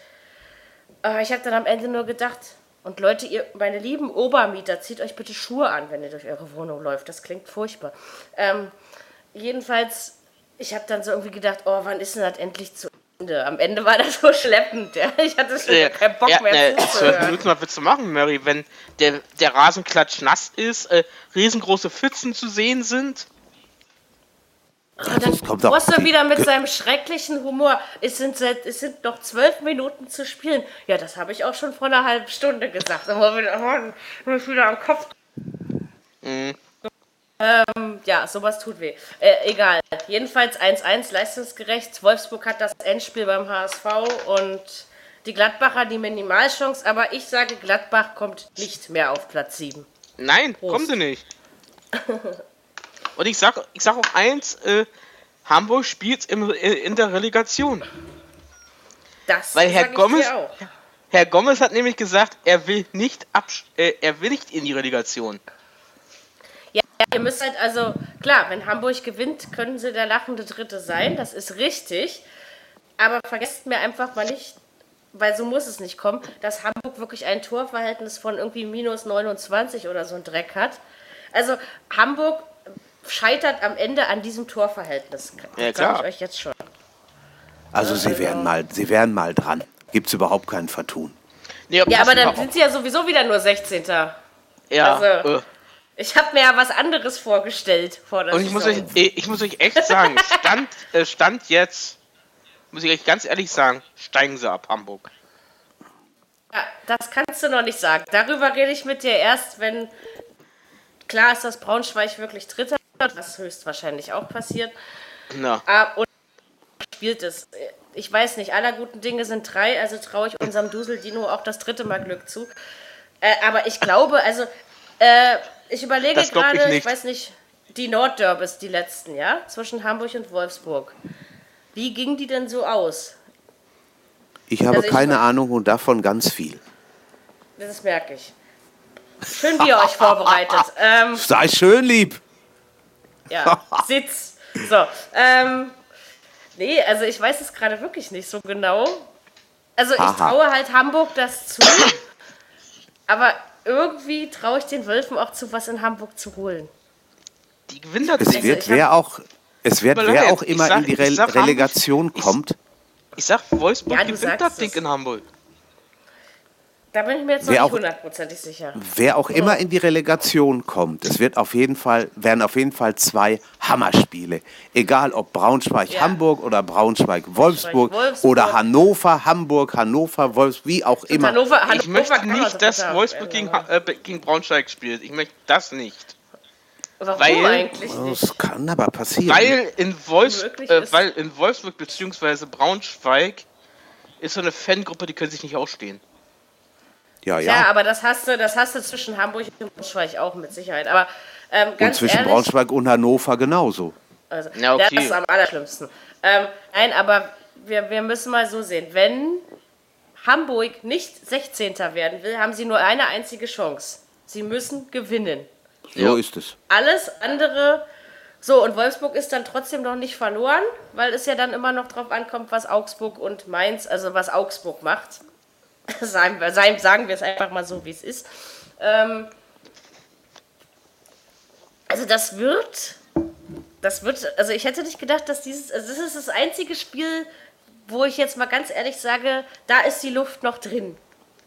Aber ich habe dann am Ende nur gedacht, und Leute, ihr, meine lieben Obermieter, zieht euch bitte Schuhe an, wenn ihr durch eure Wohnung läuft. Das klingt furchtbar. Ähm, jedenfalls, ich habe dann so irgendwie gedacht, oh, wann ist denn das endlich zu? Am Ende war das so schleppend. Ja? Ich hatte schon äh, keinen Bock ja, mehr äh, zwölf zuzuhören. Minuten mal willst du machen, Mary, wenn der, der Rasenklatsch nass ist, äh, riesengroße Pfützen zu sehen sind. Und dann Das kommt auch- Bosse wieder mit seinem schrecklichen Humor. Es sind, seit, es sind noch zwölf Minuten zu spielen. Ja, das habe ich auch schon vor einer halben Stunde gesagt. Aber wieder, oh, wieder am Kopf. Ähm, ja, sowas tut weh. Äh, egal. Jedenfalls 1-1 leistungsgerecht. Wolfsburg hat das Endspiel beim HSV und die Gladbacher die Minimalchance. Aber ich sage, Gladbach kommt nicht mehr auf Platz 7. Nein, Prost. kommen sie nicht. Und ich sag, ich sag auch eins, äh, Hamburg spielt im, äh, in der Relegation. Das Weil Herr Gomez-. Herr Gomez hat nämlich gesagt, er will nicht äh, er will nicht in die Relegation. Ja, ihr müsst halt also, klar, wenn Hamburg gewinnt, können sie der lachende Dritte sein, das ist richtig. Aber vergesst mir einfach mal nicht, weil so muss es nicht kommen, dass Hamburg wirklich ein Torverhältnis von irgendwie minus 29 oder so ein Dreck hat. Also Hamburg scheitert am Ende an diesem Torverhältnis. Ja, Das klar. sag ich euch jetzt schon. Also sie wären mal, sie wären mal dran. Gibt es überhaupt kein Vertun. Nee, Ja, aber dann sind sie ja sowieso wieder nur 16. ja, also- äh, Ich habe mir ja was anderes vorgestellt vor der und ich muss, euch, Saison. äh, ich muss euch echt sagen, Stand, äh, Stand jetzt, muss ich euch ganz ehrlich sagen, steigen sie ab, Hamburg. Ja, das kannst du noch nicht sagen. Darüber rede ich mit dir erst, wenn klar ist, dass Braunschweig wirklich Dritter wird, was höchstwahrscheinlich auch passiert. Na, Ah, und spielt es. Ich weiß nicht, aller guten Dinge sind drei, also traue ich unserem Duseldino auch das dritte Mal Glück zu. Äh, aber ich glaube, also äh, ich überlege ich gerade, ich, nicht. weiß nicht, die Nordderbys, die letzten, ja, zwischen Hamburg und Wolfsburg. Wie ging die denn so aus? Ich habe Also ich keine war- Ahnung und davon ganz viel. Das merke ich. Schön, wie ihr euch vorbereitet. Ähm, Sei schön lieb. Ja, Sitz. So, ähm, nee, also ich weiß es gerade wirklich nicht so genau. Also ich Aha. traue halt Hamburg das zu, aber irgendwie traue ich den Wölfen auch zu, was in Hamburg zu holen. die gewinnen das Es wird, ich wer auch, es wird, wer auch ich immer sag- in die ich Re sag, Relegation ich- kommt. Ich sag, Wolfsburg Ja, du gewinnt das Ding in Hamburg. Da bin ich mir jetzt noch Wer nicht auch- hundertprozentig sicher. Wer auch immer in die Relegation kommt, es wird auf jeden Fall, werden auf jeden Fall zwei Hammerspiele. Egal ob Braunschweig-Hamburg oder Braunschweig-Wolfsburg Wolfsburg. oder Hannover-Hamburg, Hannover-Wolfsburg, wie auch immer. Hannover, Hannover Ich möchte nicht, dass Wolfsburg gegen, äh, gegen Braunschweig spielt. Ich möchte das nicht. Warum weil- eigentlich nicht? Das kann aber passieren. Weil in, Wolfs äh, weil in Wolfsburg bzw. Braunschweig ist so eine Fangruppe, die können sich nicht ausstehen. Ja, Ja, ja. aber das hast du, das hast du zwischen Hamburg und Braunschweig auch mit Sicherheit. Aber ähm, Und ganz zwischen ehrlich, Braunschweig und Hannover genauso. Also, Ja, okay. Das ist am allerschlimmsten. Ähm, nein, aber wir, wir müssen mal so sehen. Wenn Hamburg nicht 16. werden will, haben sie nur eine einzige Chance. Sie müssen gewinnen. So Ja. ist es. Alles andere. So, und Wolfsburg ist dann trotzdem noch nicht verloren, weil es ja dann immer noch drauf ankommt, was Augsburg und Mainz, also was Augsburg macht. sagen, wir, es einfach mal so, wie es ist. Ähm, also das wird, das wird, also ich hätte nicht gedacht, dass dieses, also das ist das einzige Spiel, wo ich jetzt mal ganz ehrlich sage, da ist die Luft noch drin.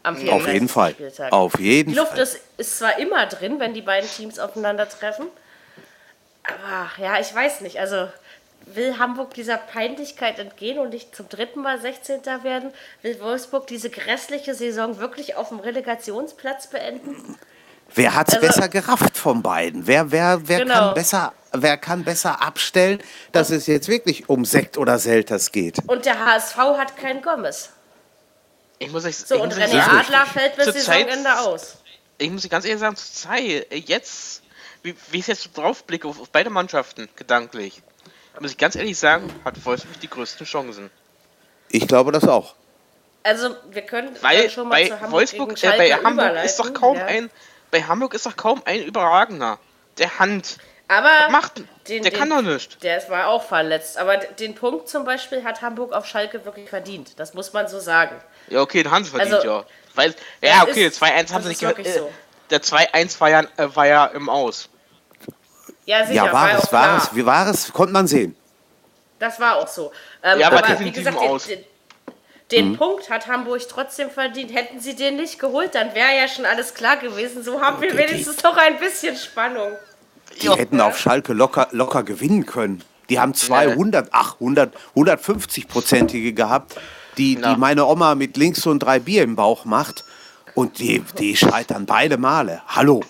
Am Auf 34. jeden Fall. Spieltag. Auf jeden Die Luft Fall. ist, ist zwar immer drin, wenn die beiden Teams aufeinandertreffen, aber ja, ich weiß nicht. Also will Hamburg dieser Peinlichkeit entgehen und nicht zum dritten Mal 16. werden? Will Wolfsburg diese grässliche Saison wirklich auf dem Relegationsplatz beenden? Wer hat es Also- besser gerafft von beiden? Wer, wer, wer, Genau. kann besser, wer kann besser abstellen, dass es jetzt wirklich um Sekt oder Selters geht? Und der HSV hat keinen Gomez. Ich muss euch, So, ich und René sagen, Adler fällt bis Zeit- Saisonende aus. ich muss ganz ehrlich sagen, zur Zeit, jetzt, wie, wie ich jetzt so drauf blicke, auf, auf beide Mannschaften, gedanklich, muss ich ganz ehrlich sagen, hat Wolfsburg die größten Chancen. Ich glaube das auch. Also, wir können Weil schon mal bei zu Hamburg Wolfsburg, gegen äh, bei Hamburg ist doch kaum Ja. ein, bei Hamburg ist doch kaum ein Überragender. Der Hand. Aber Macht, den, der den, kann doch nicht. Der war auch verletzt. Aber den Punkt zum Beispiel hat Hamburg auf Schalke wirklich verdient. Das muss man so sagen. Ja, okay, den haben sie verdient, Also, ja. Weil, ja, okay, ist- 2-1 haben sie nicht gemacht. wirklich Äh, so. Der 2-1 war ja, äh, war ja im Aus. Ja, sicher, Ja, war ja es, war klar. es, wie war es, konnte man sehen. Das war auch so. Ähm, Ja, aber aber wie gesagt, Aus. den, den, den Mhm. Punkt hat Hamburg trotzdem verdient. Hätten sie den nicht geholt, dann wäre ja schon alles klar gewesen. So haben wir Die- wenigstens noch ein bisschen Spannung. Die hätten auf Schalke locker, locker gewinnen können. Die haben 200, ach, 100, 150-prozentige gehabt, die, Ja. die meine Oma mit links und drei Bier im Bauch macht. Und die, die scheitern beide Male. Hallo.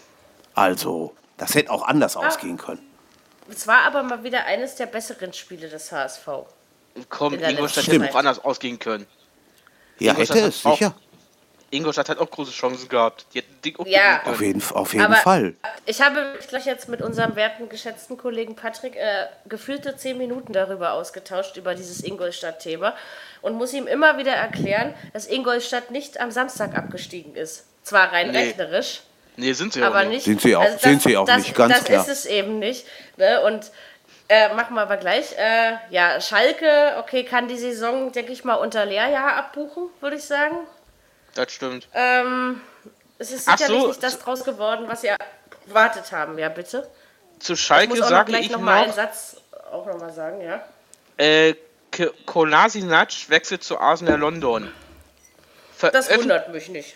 Also, das hätte auch anders ausgehen können. Es war aber mal wieder eines der besseren Spiele des HSV. Komm, Ingolstadt hätte auch anders ausgehen können. Ja, Ingolstadt hätte hat es, auch- sicher. Ingolstadt hat auch große Chancen gehabt. Die hätten dick auch Ja. Auf jeden, auf jeden Aber Fall. ich habe mich gleich jetzt mit unserem werten, geschätzten Kollegen Patrick äh, gefühlte zehn Minuten darüber ausgetauscht, über dieses Ingolstadt-Thema. Und muss ihm immer wieder erklären, dass Ingolstadt nicht am Samstag abgestiegen ist. Zwar rein Nee. rechnerisch, Nee, sind sie aber auch nicht. nicht. Sind sie auch- das, sind sie auch das, nicht, ganz das klar. ist es eben nicht. Ne? Und äh, machen wir aber gleich. Äh, ja, Schalke, okay, kann die Saison, denke ich mal, unter Lehrjahr abbuchen, würde ich sagen. Das stimmt. Ähm, es ist Ach sicherlich so, nicht das draus geworden, was ihr erwartet haben. Ja, bitte. Zu Ich Schalke noch sage ich noch mal einen Satz auch noch mal sagen, ja. äh, Kolasinac wechselt zu Arsenal London. Das Veröff- wundert mich nicht.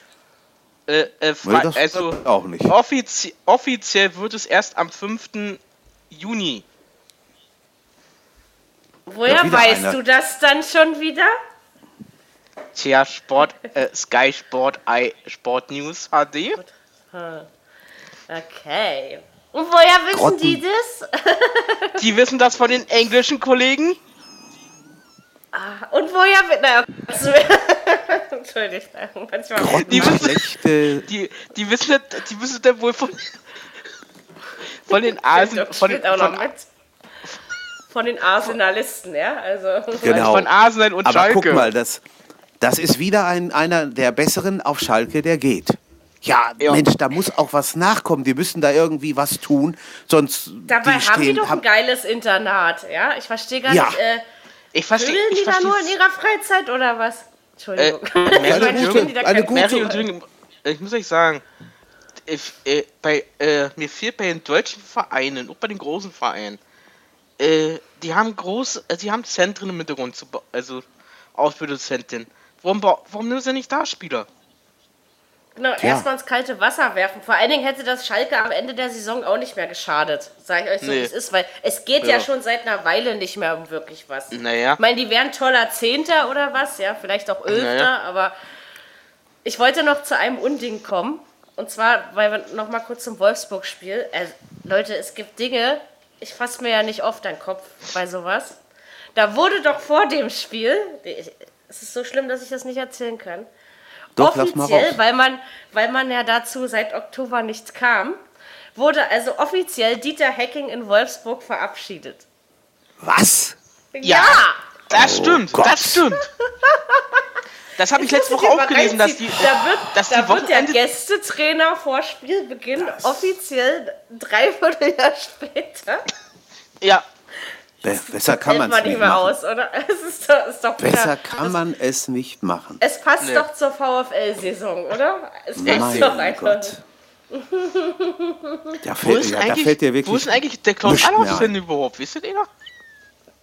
Äh, äh, Nee, also, auch nicht. Offizie offiziell wird es erst am 5. Juni. Woher Ja, weißt einer. du das dann schon wieder? Tja, Sport, äh, Sky Sport, I, Sport News HD. Okay. Und woher wissen Grotten. die das? Die wissen das von den englischen Kollegen. Und woher wi- naja, Entschuldigung, manchmal. Die wissen, die, die wissen, die wissen das wohl von, von den Asen, von, auch noch von. Von den Arsenalisten, ja? Also. Genau. von Arsenal und Aber Schalke. guck mal, das, das ist wieder ein, einer der besseren auf Schalke, der geht. Ja, Ja. Mensch, da muss auch was nachkommen. Die müssen da irgendwie was tun, sonst Dabei die haben die doch ein haben, geiles Internat, ja? Ich verstehe gar Ja. nicht. Äh, ich verstehe, ich die da nur in ihrer Freizeit oder was? Entschuldigung. Äh, Ich eine gute- spielen die da eine gute- Mary und Jürgen, ich muss euch sagen, ich, äh, bei, äh, mir fehlt bei den deutschen Vereinen, auch bei den großen Vereinen, äh, die haben groß, äh, die haben Zentren im Hintergrund, zu, also Ausbildungszentren. Warum, warum nehmen sie nicht da Spieler? Genau, erstmal ins kalte Wasser werfen. Vor allen Dingen hätte das Schalke am Ende der Saison auch nicht mehr geschadet. Sag ich euch so, Nee. wie es ist, weil es geht ja. Ja. schon seit einer Weile nicht mehr um wirklich was. Naja. Ich meine, die wären toller Zehnter oder was, ja, vielleicht auch Elfter, Naja. aber ich wollte noch zu einem Unding kommen. Und zwar, weil wir noch mal kurz zum Wolfsburg-Spiel. Äh, Leute, es gibt Dinge, ich fasse mir ja nicht oft an den Kopf bei sowas. Da wurde doch vor dem Spiel, es ist so schlimm, dass ich das nicht erzählen kann, Doch, offiziell, weil man, weil man ja dazu seit Oktober nicht kam, wurde also offiziell Dieter Hecking in Wolfsburg verabschiedet. Was? Ja. Das stimmt, Gott. das stimmt. Das habe ich letzte Woche auch gelesen, dass die, da wird, dass da die wird der. Gästetrainer vor Spielbeginn offiziell dreiviertel Jahr später. Ja, besser kann man es nicht mehr machen. aus, oder? Es ist doch, ist doch Besser kann man es nicht machen. Es passt Nee. doch zur VfL-Saison, oder? Es passt Mein doch einfach. Gott. Da wo fällt, ist, ja, da fällt dir wo wirklich ist denn eigentlich der Klaus Allofs denn überhaupt? Wisst ihr den noch?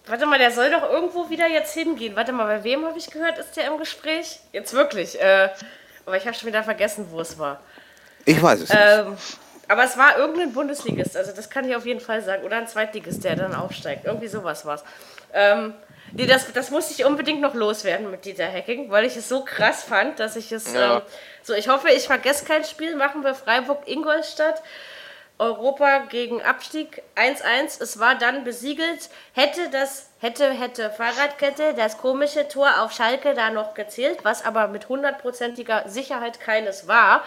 Warte mal, der soll doch irgendwo wieder jetzt hingehen. Warte mal, bei wem habe ich gehört, ist der im Gespräch? Jetzt wirklich. Äh, aber ich habe schon wieder vergessen, wo es war. Ich weiß es nicht. Aber es war irgendein Bundesligist, also das kann ich auf jeden Fall sagen. Oder ein Zweitligist, der dann aufsteigt. Irgendwie sowas war es. Ähm, nee, das, das musste ich unbedingt noch loswerden mit Dieter Hacking, weil ich es so krass fand, dass ich es. Ja. Ähm, so, ich hoffe, ich vergesse kein Spiel. Machen wir Freiburg-Ingolstadt. Europa gegen Abstieg 1-1. Es war dann besiegelt. Hätte das, hätte, hätte Fahrradkette das komische Tor auf Schalke da noch gezählt, was aber mit hundertprozentiger Sicherheit keines war,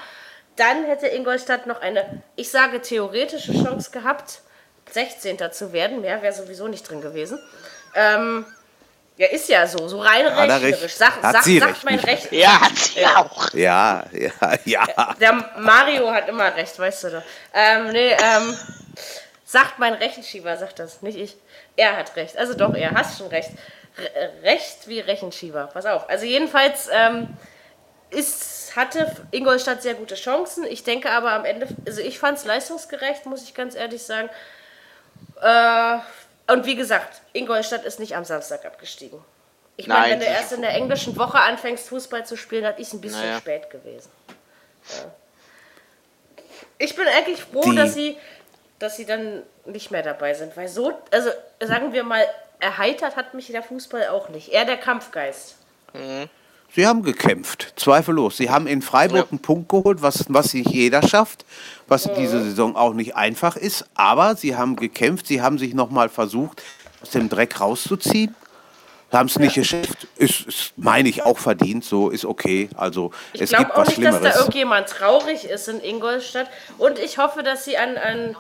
dann hätte Ingolstadt noch eine, ich sage, theoretische Chance gehabt, 16. zu werden. Mehr wäre sowieso nicht drin gewesen. Ähm, ja, ist ja so, so rein Hat er rechnerisch. recht. Sag, Hat sag, sie sagt recht, mein nicht Recht. Ja, hat sie auch. ja, ja, ja. Der Mario hat immer recht, weißt du doch. Ähm, nee, ähm, sagt mein Rechenschieber, sagt das, nicht ich. Er hat recht. Also doch, er hast schon recht. Re recht wie Rechenschieber. Pass auf. Also jedenfalls ähm, ist, hatte Ingolstadt sehr gute Chancen. Ich denke aber am Ende, also ich fand es leistungsgerecht, muss ich ganz ehrlich sagen. Äh, und wie gesagt, Ingolstadt ist nicht am Samstag abgestiegen. Ich meine, wenn du erst in der englischen Woche anfängst, Fußball zu spielen, dann ist ein bisschen Naja. spät gewesen. Ja. Ich bin eigentlich froh, Die- dass sie, dass sie dann nicht mehr dabei sind, weil so, also sagen wir mal, erheitert hat mich der Fußball auch nicht. Eher der Kampfgeist. Sie haben gekämpft, zweifellos. Sie haben in Freiburg Ja. einen Punkt geholt, was, was nicht jeder schafft, was in dieser Saison auch nicht einfach ist. Aber sie haben gekämpft, sie haben sich nochmal versucht, aus dem Dreck rauszuziehen. Haben es nicht geschafft. Ist, ist meine ich, auch verdient. So ist okay. Also Ich es glaube gibt auch was nicht, dass da Schlimmeres. irgendjemand traurig ist in Ingolstadt. Und ich hoffe, dass sie an, an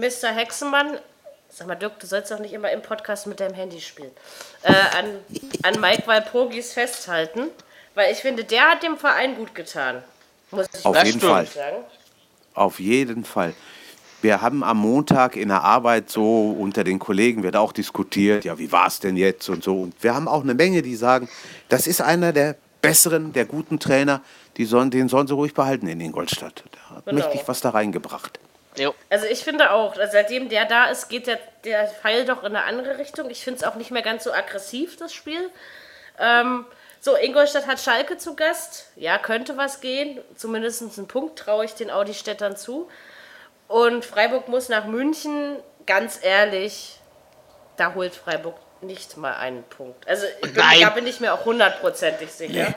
Mr. Hexenmann, sag mal, Dirk, du sollst doch nicht immer im Podcast mit deinem Handy spielen, äh, an, an Mike Walpurgis festhalten, weil ich finde, der hat dem Verein gut getan. Muss ich Auf jeden. Fall. sagen. Auf jeden Fall. Wir haben am Montag in der Arbeit so unter den Kollegen wird auch diskutiert, ja, wie war es denn jetzt und so. Und wir haben auch eine Menge, die sagen, das ist einer der besseren, der guten Trainer, die sollen, den sollen sie ruhig behalten in Ingolstadt. Der hat Genau. mächtig was da reingebracht. Jo. Also ich finde auch, seitdem der da ist, geht der, der Pfeil doch in eine andere Richtung. Ich finde es auch nicht mehr ganz so aggressiv, das Spiel. Ähm, so, Ingolstadt hat Schalke zu Gast. Ja, könnte was gehen. Zumindest einen Punkt traue ich den Audi-Städtern zu. Und Freiburg muss nach München. Ganz ehrlich, da holt Freiburg nicht mal einen Punkt. Also ich bin, da bin ich mir auch hundertprozentig sicher.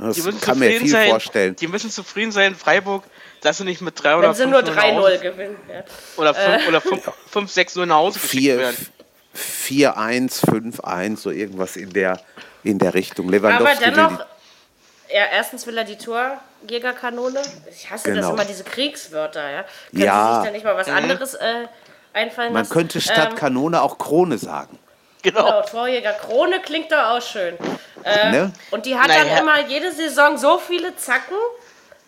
Das Die müssen kann mir zufrieden viel sein. vorstellen. Die müssen zufrieden sein, Freiburg, dass sie nicht mit 3 oder Wenn sie 5 nur nach Hause- 3-0 gewinnen. Ja. oder 5 oder 5, 5 6 0 nach Hause geschickt 4, werden. 4-1, 5-1, so irgendwas in der, in der Richtung. Aber Lewandowski will dennoch, ja, erstens will er die Torjägerkanone. Ich hasse das Genau. immer, diese Kriegswörter, ja. Können Ja. Sie sich da nicht mal was anderes äh, einfallen man lassen? könnte statt ähm, Kanone auch Krone sagen. Genau. Genau, Torjäger Krone klingt doch auch schön. Äh, Ne? Und die hat Naja. dann immer jede Saison so viele Zacken,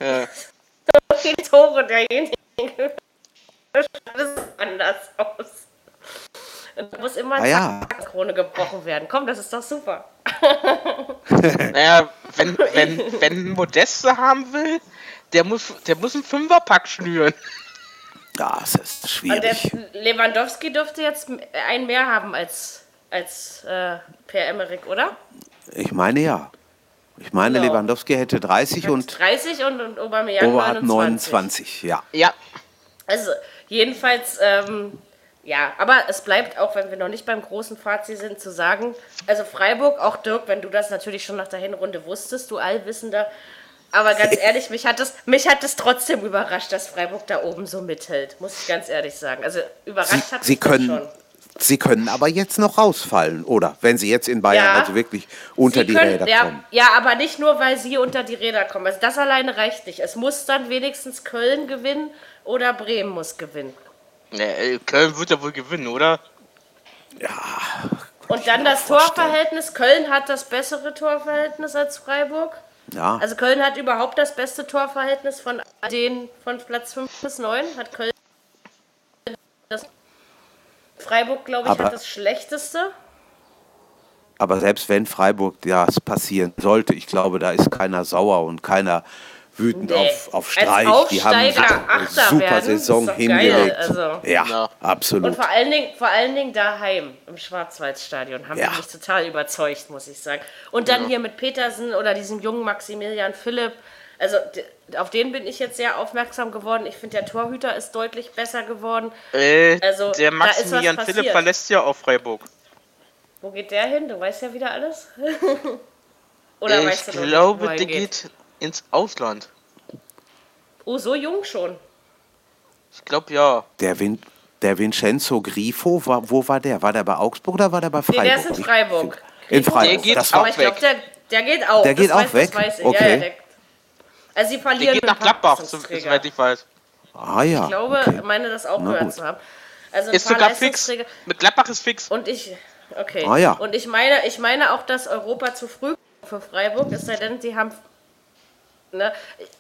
Ja. so viele Tore derjenige. Das sieht anders aus. Und da muss immer Ah ja. Zackenkrone gebrochen werden. Komm, das ist doch super. Naja, wenn, wenn, wenn Modeste haben will, der muss, der muss einen Fünferpack schnüren. Das ist Und der schwierig. Lewandowski dürfte jetzt einen mehr haben als, als äh, Per Emmerich, oder? Ich meine ja. Ich meine, Genau. Lewandowski hätte 30 und 30 und, und Aubameyang Ober hat 29. 29. Ja. Ja, Also jedenfalls, ähm, ja, aber es bleibt auch, wenn wir noch nicht beim großen Fazit sind, zu sagen, also Freiburg, auch Dirk, wenn du das natürlich schon nach der Hinrunde wusstest, du Allwissender, aber ganz ehrlich, mich hat es mich hat es trotzdem überrascht, dass Freiburg da oben so mithält, muss ich ganz ehrlich sagen. Also überrascht Sie, hat sie mich können. schon. Sie können aber jetzt noch rausfallen, oder? Wenn Sie jetzt in Bayern Ja. also wirklich unter Sie die können- Räder ja, kommen. Ja, aber nicht nur, weil sie unter die Räder kommen. Also das alleine reicht nicht. Es muss dann wenigstens Köln gewinnen oder Bremen muss gewinnen. ne, Köln wird ja wohl gewinnen, oder? Und dann das Torverhältnis. Köln hat das bessere Torverhältnis als Freiburg. Ja. Also Köln hat überhaupt das beste Torverhältnis von den von Platz 5 bis 9. Hat Köln das Freiburg, glaube ich, Aber- hat das schlechteste. Aber selbst wenn Freiburg das passieren sollte, ich glaube, da ist keiner sauer und keiner wütend Nee. auf, auf Als Streich. Die haben eine super werden, Saison hingelegt. also. Ja, Ja. absolut. Und vor allen, Dingen, vor allen Dingen daheim im Schwarzwaldstadion haben Ja. die mich total überzeugt, muss ich sagen. Und dann hier mit Petersen oder diesem jungen Maximilian Philipp. Also auf den bin ich jetzt sehr aufmerksam geworden. Ich finde, der Torhüter ist deutlich besser geworden. Äh, Also, der Maximilian Philipp verlässt ja auch Freiburg. Wo geht der hin? Du weißt ja wieder alles. oder ich weißt du glaube, er der hingeht? geht ins Ausland. Oh, so jung schon. Ich glaube ja. Der, Vin der Vincenzo Grifo, war, wo war der? War der bei Augsburg oder war der bei Nee, Freiburg? der ist in Freiburg. In Freiburg. Der geht das auch war, Aber ich glaube, weg. der, der geht auch. Der geht das auch weiß, weg? Das weiß ich. Okay. Ja, ja, der, also sie verlieren geht ein nach Gladbach, soweit ich weiß. ah ja. Ich glaube, okay. meine das auch Na gehört gut. zu haben. Also ein Ist paar sogar fix. Mit Gladbach ist fix. Und ich, okay. Ah, ja. Und ich meine, ich meine auch, dass Europa zu früh für Freiburg, es sei denn, sie haben. Ne,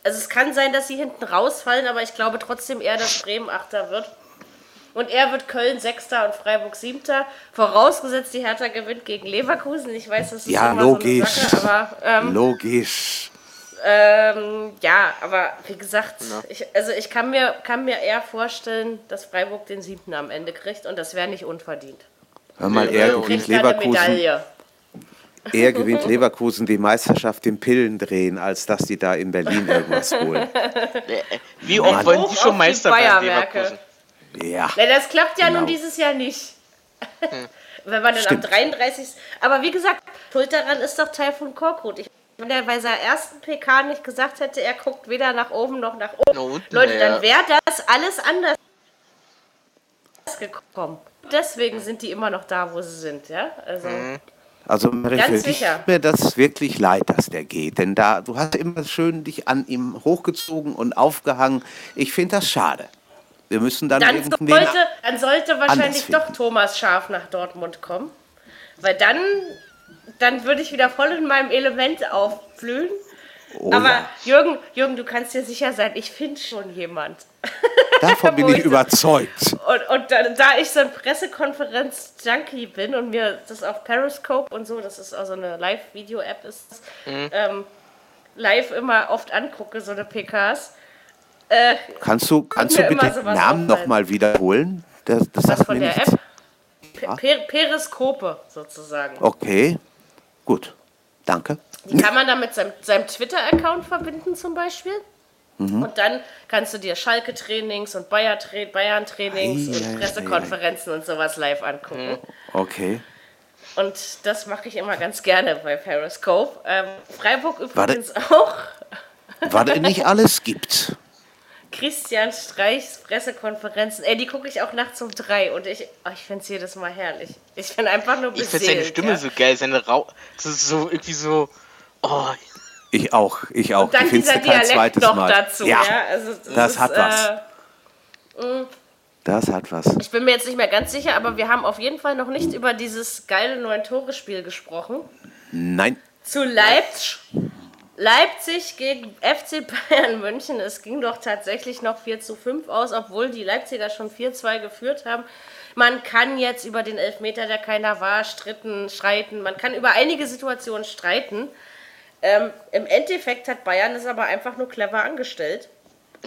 also es kann sein, dass sie hinten rausfallen, aber ich glaube trotzdem eher, dass Bremen Achter wird. Und er wird Köln Sechster und Freiburg Siebter. Vorausgesetzt, die Hertha gewinnt gegen Leverkusen. Ich weiß, das ist Ja, immer logisch. so eine Sache, aber ähm, Logisch. Ähm, ja, aber wie gesagt, ich, also ich kann mir, kann mir eher vorstellen, dass Freiburg den siebten am Ende kriegt und das wäre nicht unverdient. Hör mal, er gewinnt er Leverkusen. Er gewinnt Leverkusen die Meisterschaft im Pillen drehen, als dass die da in Berlin irgendwas holen. Wie oft wollen die schon Meister werden. Leverkusen? Ja. Ja, das klappt ja nun Genau. dieses Jahr nicht. Wenn man dann Stimmt. am 33. Aber wie gesagt, Schuld daran ist doch Taifun Korkut. Ich, wenn er bei seiner ersten PK nicht gesagt hätte, er guckt weder nach oben noch nach oben. Unten, Leute, ja. dann wäre das alles anders gekommen. Deswegen sind die immer noch da, wo sie sind, ja? Also, Also für dich sicher. tut mir das wirklich leid, dass der geht. Denn da, du hast immer schön dich an ihm hochgezogen und aufgehangen. Ich finde das schade. Wir müssen dann, dann, irgendwie... sollte, dann sollte wahrscheinlich doch Thomas Schaf nach Dortmund kommen. Weil dann, dann würde ich wieder voll in meinem Element aufblühen. Oh Aber ja. Jürgen, Jürgen, du kannst dir sicher sein, ich finde schon jemand. Davon bin ich ich- überzeugt. Und, und da, da ich so ein Pressekonferenz-Junkie bin und mir das auf Periscope und so, das ist also eine Live-Video-App ist, ähm, live immer oft angucke, so eine PKs. Äh, Kannst du, kannst du bitte den Namen nochmal wiederholen? Das, das was sagt von mir der nichts. App? Pe per Periskope sozusagen. Okay, gut. Danke. Die kann man dann mit seinem, seinem Twitter-Account verbinden zum Beispiel. Mhm. Und dann kannst du dir Schalke-Trainings und Bayern-Trainings Ei, ei, und ei, Pressekonferenzen und sowas live angucken. Okay. Und das mache ich immer ganz gerne bei Periscope. Ähm, Freiburg Warte. übrigens auch. Was es nicht alles gibt. Christian Streichs Pressekonferenzen. Ey, die gucke ich auch nachts um drei und ich, oh, ich finde es jedes Mal herrlich. Ich bin einfach nur Ich beseelt. finde seine Stimme ja. so geil, seine Rau. Das ist so irgendwie so. Oh, Ich auch, ich auch. Und dann findest dieser Dialekt zweites noch Mal. dazu. Ja, Ja, also das hat was. Äh, das hat was. ich bin mir jetzt nicht mehr ganz sicher, aber wir haben auf jeden Fall noch nicht über dieses geile Neun-Tore-Spiel gesprochen. Nein, Zu Leipzig. Leipzig gegen FC Bayern München. Es ging doch tatsächlich noch 4 zu 5 aus, obwohl die Leipziger schon 4-2 geführt haben. Man kann jetzt über den Elfmeter, der keiner war, stritten, streiten. Man kann über einige Situationen streiten. Ähm, Im Endeffekt hat Bayern es aber einfach nur clever angestellt.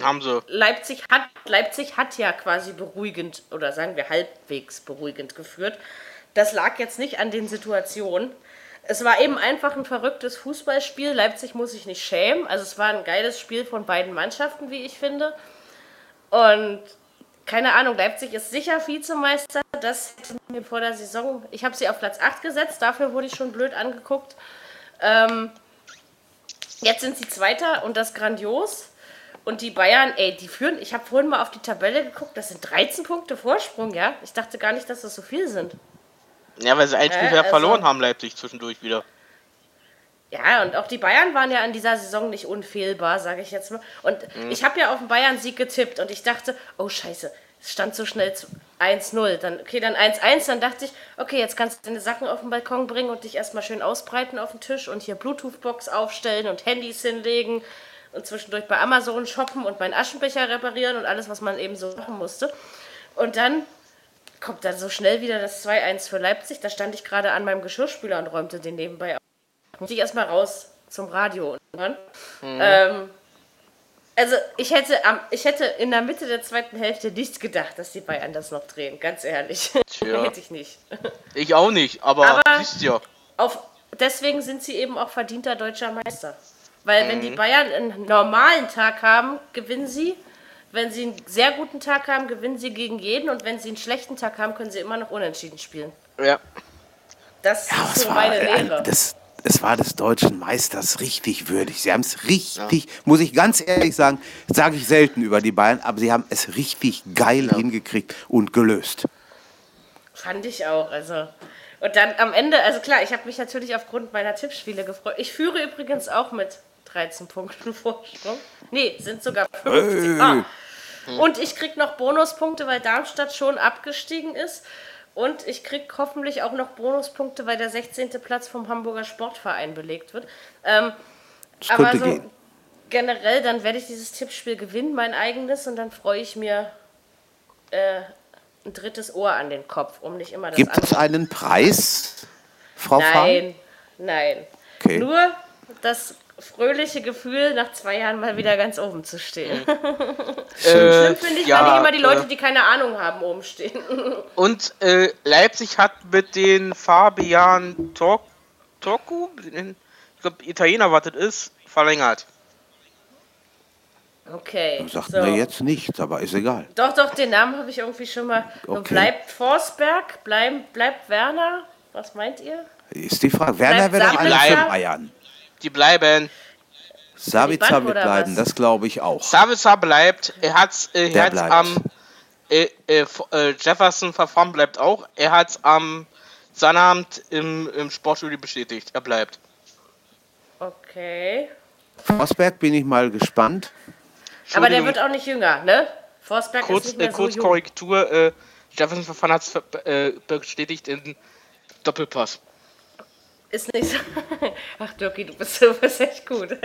haben sie. Leipzig hat, Leipzig hat ja quasi beruhigend oder sagen wir halbwegs beruhigend geführt. Das lag jetzt nicht an den Situationen. Es war eben einfach ein verrücktes Fußballspiel. Leipzig muss sich nicht schämen. Also es war ein geiles Spiel von beiden Mannschaften, wie ich finde. Und keine Ahnung, Leipzig ist sicher Vizemeister. Das mir vor der Saison. Ich habe sie auf Platz 8 gesetzt, dafür wurde ich schon blöd angeguckt. Ähm, jetzt sind sie Zweiter und das grandios. Und die Bayern, ey, die führen, ich habe vorhin mal auf die Tabelle geguckt, das sind 13 Punkte Vorsprung, ja? Ich dachte gar nicht, dass das so viel sind. Ja, weil sie ein Spiel Äh, also- verloren haben, Leipzig zwischendurch wieder. Ja, und auch die Bayern waren ja in dieser Saison nicht unfehlbar, sage ich jetzt mal. Und ich habe ja auf den Bayern-Sieg getippt und ich dachte, oh scheiße, es stand so schnell zu 1-0. Dann, okay, dann 1-1, dann dachte ich, okay, jetzt kannst du deine Sachen auf den Balkon bringen und dich erstmal schön ausbreiten auf den Tisch und hier Bluetooth-Box aufstellen und Handys hinlegen und zwischendurch bei Amazon shoppen und meinen Aschenbecher reparieren und alles, was man eben so machen musste. Und dann kommt dann so schnell wieder das 2-1 für Leipzig. Da stand ich gerade an meinem Geschirrspüler und räumte den nebenbei auf. Muss ich erstmal raus zum Radio. Und dann, ähm, also ich hätte, am, ich hätte in der Mitte der zweiten Hälfte nicht gedacht, dass die Bayern das noch drehen, ganz ehrlich. Tja. hätte ich nicht. Ich auch nicht, aber, Aber- siehst ja. Auf, deswegen sind sie eben auch verdienter deutscher Meister. Weil wenn die Bayern einen normalen Tag haben, gewinnen sie. Wenn sie einen sehr guten Tag haben, gewinnen sie gegen jeden. Und wenn sie einen schlechten Tag haben, können sie immer noch unentschieden spielen. Ja. Das Ja, ist so war, meine ein, Lehre. das, es war des deutschen Meisters richtig würdig. Sie haben es richtig, muss ich ganz ehrlich sagen, sage ich selten über die Bayern, aber sie haben es richtig geil hingekriegt und gelöst. Fand ich auch. Also. Und dann am Ende, also klar, ich habe mich natürlich aufgrund meiner Tippspiele gefreut. Ich führe übrigens auch mit 13 Punkten Vorsprung. Nee, sind sogar 50. Ah. Und ich krieg noch Bonuspunkte, weil Darmstadt schon abgestiegen ist. Und ich krieg hoffentlich auch noch Bonuspunkte, weil der 16. Platz vom Hamburger Sportverein belegt wird. Ähm, aber so gehen. generell, dann werde ich dieses Tippspiel gewinnen, mein eigenes, und dann freue ich mir äh, ein drittes Ohr an den Kopf, um nicht immer das Gibt es andere- einen Preis, Frau Fahn? Nein, nein. Okay. Nur das fröhliche Gefühl, nach zwei Jahren mal wieder ganz oben zu stehen. Schlimm finde ich, wenn nicht immer die Leute, äh, die keine Ahnung haben, oben stehen. Und äh, Leipzig hat mit den Fabian Tor Torku, ich glaube Italiener, was das ist, verlängert. Okay. Sagt so. mir jetzt nichts, aber ist egal. Doch, doch, den Namen habe ich irgendwie schon mal. Und Okay. Bleibt Forsberg? Bleib, bleibt Werner? Was meint ihr? Ist die Frage. Werner wäre doch Sabitzer? Bayern. Die bleiben. Sabitzer wird bleiben, was? das glaube ich auch. Savitzer bleibt. Er hat's, äh, er hat's bleibt. am äh, äh, äh, Jefferson Verfahren bleibt auch. Er hat's am Sonnabend im, im Sportstudio bestätigt. Er bleibt. Okay. Forsberg bin ich mal gespannt. Aber der wird auch nicht jünger, ne? Forsberg kurz, ist nicht äh, mehr so kurz jung. Korrektur. Äh, Jefferson Verfahren hat's ver- äh, bestätigt in Doppelpass. Ist nicht so. Ach, Dirki, du bist, du bist echt gut.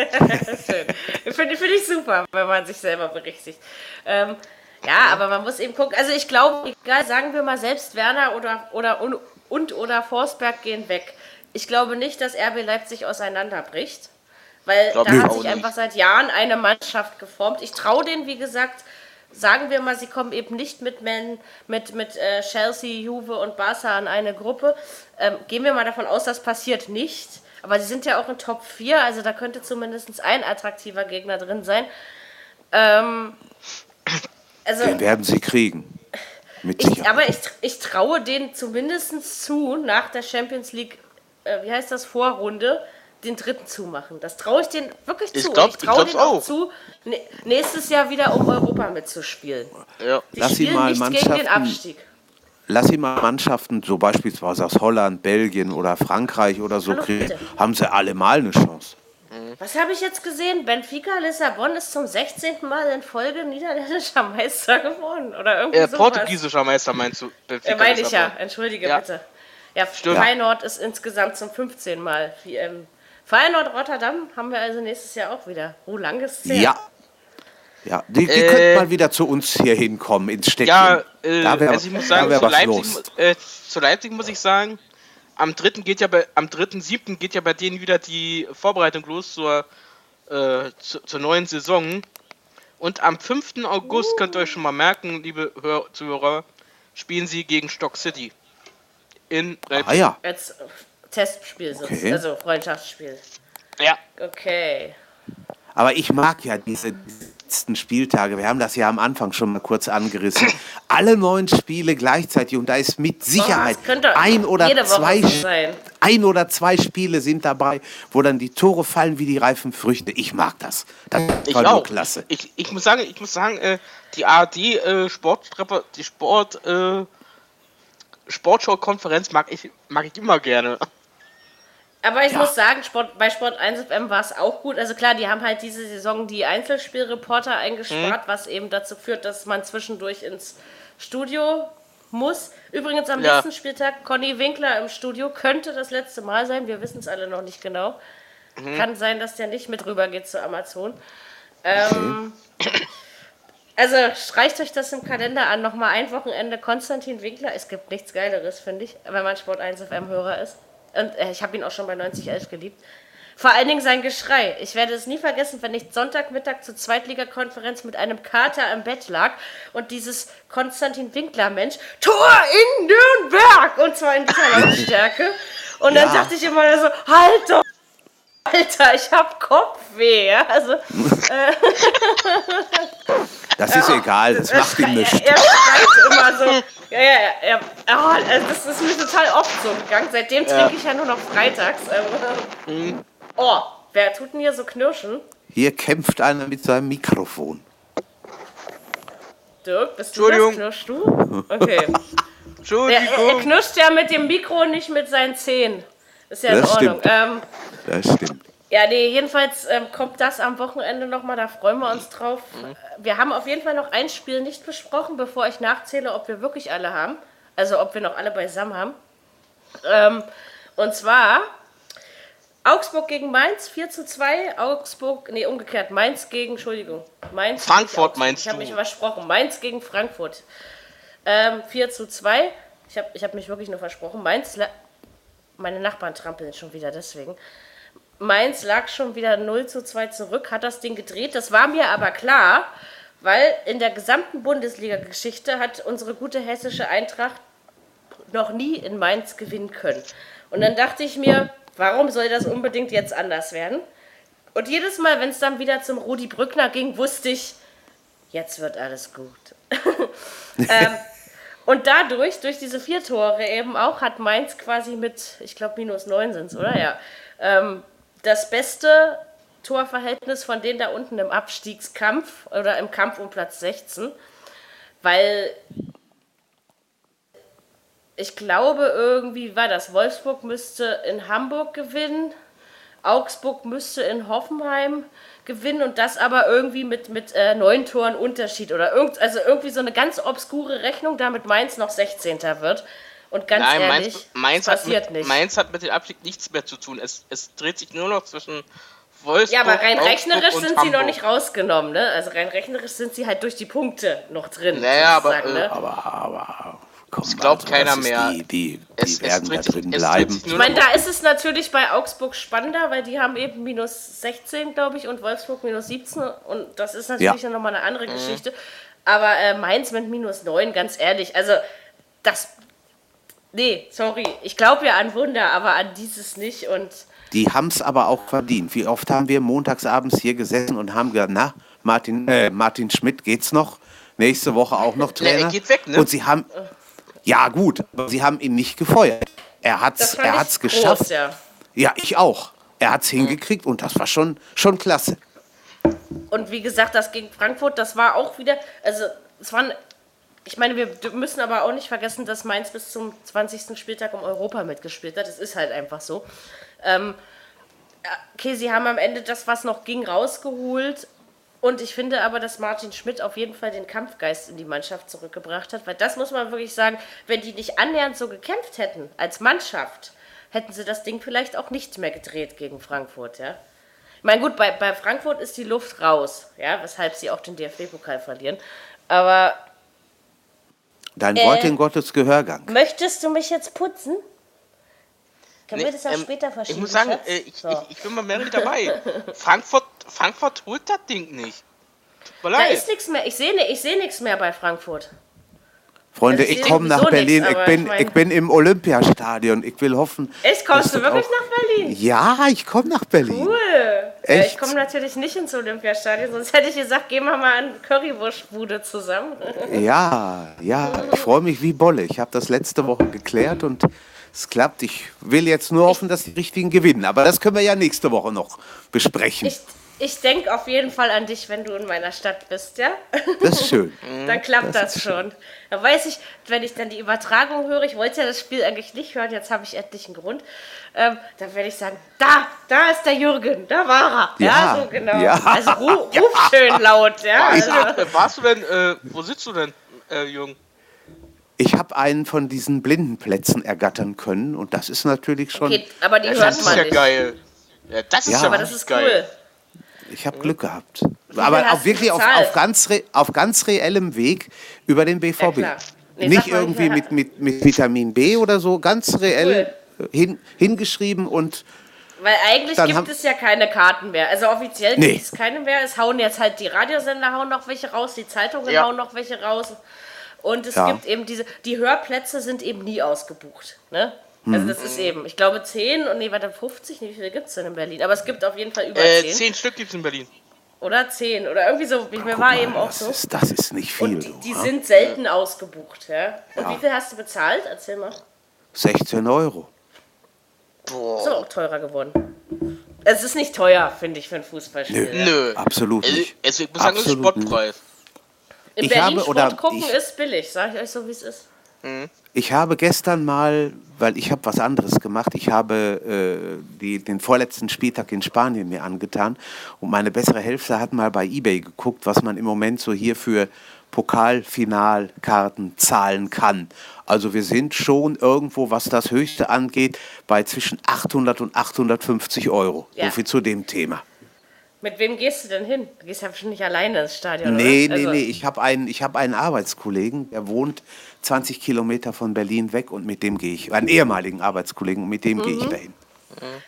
Schön. Finde find ich super, wenn man sich selber berichtigt. Ähm, ja, aber man muss eben gucken. Also ich glaube, egal, sagen wir mal, selbst Werner oder, oder und, und oder Forsberg gehen weg. Ich glaube nicht, dass RB Leipzig auseinanderbricht. Weil da hat sich nicht. einfach seit Jahren eine Mannschaft geformt. Ich traue denen, wie gesagt, sagen wir mal, sie kommen eben nicht mit, Man, mit, mit äh, Chelsea, Juve und Barca in eine Gruppe. Ähm, gehen wir mal davon aus, das passiert nicht. Aber sie sind ja auch in Top 4, also da könnte zumindest ein attraktiver Gegner drin sein. Ähm, also, Den werden sie kriegen. Mit ich, aber ich, ich traue denen zumindest zu, nach der Champions League, äh, wie heißt das, Vorrunde, den dritten zu machen. Das traue ich denen wirklich Ich zu. glaub- Und ich traue denen auch auch. zu, nä- nächstes Jahr wieder um Europa mitzuspielen. Ja. Die Lass sie spielen mal nicht gegen den Mannschaften- Abstieg. Lass sie mal Mannschaften, so beispielsweise aus Holland, Belgien oder Frankreich oder so Hallo, kriegen, haben sie alle mal eine Chance. Was habe ich jetzt gesehen? Benfica Lissabon ist zum 16. Mal in Folge niederländischer Meister geworden. Oder irgendwie Äh, sowas. portugiesischer Meister meinst du? Benfica Äh, meine ich ja, entschuldige Ja. bitte. Ja, Stimmt. Feyenoord ist insgesamt zum 15 Mal. Wie, ähm, Feyenoord Rotterdam haben wir also nächstes Jahr auch wieder. Oh, lang ist es her. Ja. Ja, die, die Äh, könnten mal wieder zu uns hier hinkommen, ins Städtchen. Ja, äh, da wär, also ich muss sagen, zu Leipzig, äh, zu Leipzig muss ich sagen, am 3. geht ja bei, am 3.7. geht ja bei denen wieder die Vorbereitung los zur, äh, zu, zur neuen Saison. Und am 5. August könnt ihr euch schon mal merken, liebe Hör Zuhörer, spielen sie gegen Stock City. In Leipzig. Ah ja, Jetzt, Testspiel, so- Okay. also Freundschaftsspiel. Ja. Okay. Aber ich mag ja diese letzten Spieltage. Wir haben das ja am Anfang schon mal kurz angerissen. Alle neun Spiele gleichzeitig und da ist mit Sicherheit könnte ein oder zwei ein oder zwei Spiele sind dabei, wo dann die Tore fallen wie die reifen Früchte. Ich mag das. Das ist auch. klasse. Ich, ich muss sagen, ich muss sagen, äh, die ARD äh, Sporttrepper, die Sport äh, Sportschau-Konferenz mag ich mag ich immer gerne. Aber ich Ja. muss sagen, Sport, bei Sport 1 FM war es auch gut. Also klar, die haben halt diese Saison die Einzelspielreporter eingespart, was eben dazu führt, dass man zwischendurch ins Studio muss. Übrigens am Ja. letzten Spieltag Conny Winkler im Studio könnte das letzte Mal sein. Wir wissen es alle noch nicht genau. Kann sein, dass der nicht mit rüber geht zu Amazon. Ähm, also streicht euch das im Kalender an. Nochmal ein Wochenende Konstantin Winkler. Es gibt nichts Geileres, finde ich, wenn man Sport 1 FM-Hörer ist. Und äh, ich habe ihn auch schon bei 9011 geliebt. Vor allen Dingen sein Geschrei. Ich werde es nie vergessen, wenn ich Sonntagmittag zur Zweitligakonferenz mit einem Kater im Bett lag und dieses Konstantin Winkler-Mensch, Tor in Nürnberg! Und zwar in dieser Lautstärke. Und dann Ja. dachte ich immer so, halt doch! Alter, ich hab Kopfweh. Also, Das ist egal, das macht ihm nichts. er, er schreit immer so. Ja, ja, er, oh, das ist mir total oft so gegangen. Seitdem trinke ich ja nur noch freitags. Ähm, Oh, wer tut denn hier so knirschen? Hier kämpft einer mit seinem Mikrofon. Dirk, bist du das? Entschuldigung. Knirschst du? Okay. Er, er, er Entschuldigung. knirscht ja mit dem Mikro, nicht mit seinen Zähnen. Ist ja in Das Ordnung. stimmt. Ähm, Das stimmt. Ja, nee, jedenfalls ähm, kommt das am Wochenende nochmal, da freuen wir uns drauf. Äh, Wir haben auf jeden Fall noch ein Spiel nicht besprochen, bevor ich nachzähle, ob wir wirklich alle haben. Also ob wir noch alle beisammen haben. Ähm, und zwar Augsburg gegen Mainz, 4 zu 2. Augsburg, nee, umgekehrt, Mainz gegen, Entschuldigung, Mainz. Frankfurt Augsburg. meinst Ich habe du? mich versprochen. Mainz gegen Frankfurt. Ähm, 4 zu 2. Ich habe ich hab mich wirklich nur versprochen. Mainz, meine Nachbarn trampeln schon wieder deswegen. Mainz lag schon wieder 0 zu 2 zurück, hat das Ding gedreht. Das war mir aber klar, weil in der gesamten Bundesliga-Geschichte hat unsere gute hessische Eintracht noch nie in Mainz gewinnen können. Und dann dachte ich mir, warum soll das unbedingt jetzt anders werden? Und jedes Mal, wenn es dann wieder zum Rudi Brückner ging, wusste ich, jetzt wird alles gut. ähm, und dadurch, durch diese vier Tore eben auch, hat Mainz quasi mit, ich glaube, minus neun sind es, oder? Ja. Ähm, das beste Torverhältnis von denen da unten im Abstiegskampf oder im Kampf um Platz 16, weil ich glaube, irgendwie war das. Wolfsburg müsste in Hamburg gewinnen, Augsburg müsste in Hoffenheim gewinnen und das aber irgendwie mit, mit äh, neun Toren Unterschied oder irgend, also irgendwie so eine ganz obskure Rechnung, damit Mainz noch 16. wird. Und ganz Nein, ehrlich, Mainz, Mainz, passiert mit, nicht. Mainz hat mit dem Abstieg nichts mehr zu tun. Es, es dreht sich nur noch zwischen Wolfsburg ja, aber rein Augsburg rechnerisch sind sie noch Hamburg. nicht rausgenommen, ne? Also rein rechnerisch sind sie halt durch die Punkte noch drin. Naja, aber, äh, ne? Aber, aber, komm, Das glaubt also, keiner das mehr. Die, die, die Es- es werden da drin bleiben. Ich meine, da ist es natürlich bei Augsburg spannender, weil die haben eben minus 16, glaube ich, und Wolfsburg minus 17. Und das ist natürlich Ja. nochmal eine andere Geschichte. Aber äh, Mainz mit minus 9, ganz ehrlich, also das. Nee, sorry. Ich glaube ja an Wunder, aber an dieses nicht. Und Die haben es aber auch verdient. Wie oft haben wir montagsabends hier gesessen und haben gesagt, na, Martin, äh, Martin Schmidt geht's noch? Nächste Woche auch noch Ja, er Trainer. geht weg, ne? Und sie haben, ja gut, aber sie haben ihn nicht gefeuert. Er hat's, er hat's groß, geschafft. ja. Ja, ich auch. Er hat's hingekriegt und das war schon, schon klasse. Und wie gesagt, das gegen Frankfurt, das war auch wieder, also es waren, ich meine, wir müssen aber auch nicht vergessen, dass Mainz bis zum 20. Spieltag um Europa mitgespielt hat. Es ist halt einfach so. Ähm, okay, sie haben am Ende das, was noch ging, rausgeholt. Und ich finde aber, dass Martin Schmidt auf jeden Fall den Kampfgeist in die Mannschaft zurückgebracht hat, weil das muss man wirklich sagen, wenn die nicht annähernd so gekämpft hätten als Mannschaft, hätten sie das Ding vielleicht auch nicht mehr gedreht gegen Frankfurt, ja. Ich meine, gut, bei, bei Frankfurt ist die Luft raus, ja, weshalb sie auch den DFB-Pokal verlieren. Aber Dein Äh, Wort in Gottes Gehörgang. möchtest du mich jetzt putzen? Können wir Nee, das auch ähm, später verschieben? Ich muss sagen, äh, ich, So. ich, ich bin mal Mary dabei. Frankfurt, Frankfurt holt das Ding nicht. Da ist nichts mehr. Ich sehe ich seh nichts mehr bei Frankfurt. Freunde, ich komme nach Berlin. nichts, ich, bin, ich mein- ich bin im Olympiastadion. Ich will hoffen. Echt, kommst du wirklich auch- nach Berlin? Ja, ich komme nach Berlin. Cool. Äh, ich Echt? komme natürlich nicht ins Olympiastadion, sonst hätte ich gesagt, gehen wir mal an Currywurstbude zusammen. Ja, ja, ich freue mich wie Bolle. Ich habe das letzte Woche geklärt und es klappt. Ich will jetzt nur hoffen, dass die Richtigen gewinnen. Aber das können wir ja nächste Woche noch besprechen. Ich, ich denke auf jeden Fall an dich, wenn du in meiner Stadt bist, ja? Das ist schön. Dann klappt das, schon. Da weiß ich, wenn ich dann die Übertragung höre, ich wollte ja das Spiel eigentlich nicht hören, jetzt habe ich endlich einen Grund, ähm, dann werde ich sagen, da, da ist der Jürgen, da war er. Ja, Ja, so genau. ja. Also ru, ruf schön laut, ja. Warst, Also, du, denn- warst du denn, äh, wo sitzt du denn, äh, Jung? Ich habe einen von diesen Blindenplätzen ergattern können und das ist natürlich schon. okay, aber die Ja, hört das ist man ja nicht. geil. Ja, das ist Ja. ja, Aber das ist geil. cool. Ich habe Glück gehabt. Aber auch wirklich auf, auf, ganz re, auf ganz reellem Weg über den BVB. klar. Nee, Nicht irgendwie mit, mit, mit Vitamin B oder so, ganz reell hin, hingeschrieben und Weil eigentlich gibt es ja keine Karten mehr. Also offiziell Nee. gibt es keine mehr. Es hauen jetzt halt die Radiosender hauen noch welche raus, die Zeitungen Ja. hauen noch welche raus. Und es Ja. gibt eben diese, die Hörplätze sind eben nie ausgebucht. Ne? Mhm. Also das ist eben, ich glaube 10 und nee, warte, 50, nee, wie viele gibt es denn in Berlin? Aber es gibt auf jeden Fall über Äh, 10. zehn Stück gibt's in Berlin. Oder 10 oder irgendwie so. Ich, mir guck war mal, eben auch das, so. ist, das ist nicht viel. Und die, du, die ja? sind selten ausgebucht. Ja? Und wie viel hast du bezahlt? Erzähl mal. 16 Euro. Boah. Ist auch teurer geworden. Es ist nicht teuer, finde ich, für ein Fußballspiel. ja. Nö. Absolut Also, nicht. also ich muss sagen, das ist Absolut Sportpreis. In Ich Berlin habe- oder Sport gucken ich- ist billig, sage ich euch so, wie es ist. Ich habe gestern mal, weil ich habe was anderes gemacht, ich habe äh, die, den vorletzten Spieltag in Spanien mir angetan und meine bessere Hälfte hat mal bei eBay geguckt, was man im Moment so hier für Pokalfinalkarten zahlen kann. Also wir sind schon irgendwo, was das Höchste angeht, bei zwischen 800 und 850 Euro. Ja. So viel zu dem Thema. Mit wem gehst du denn hin? Du gehst ja bestimmt nicht alleine ins Stadion, Nee, oder? nee, Also, nee. Ich habe einen, ich hab einen Arbeitskollegen, der wohnt 20 Kilometer von Berlin weg und mit dem gehe ich, einen ehemaligen Arbeitskollegen, und mit dem gehe ich Mhm. dahin.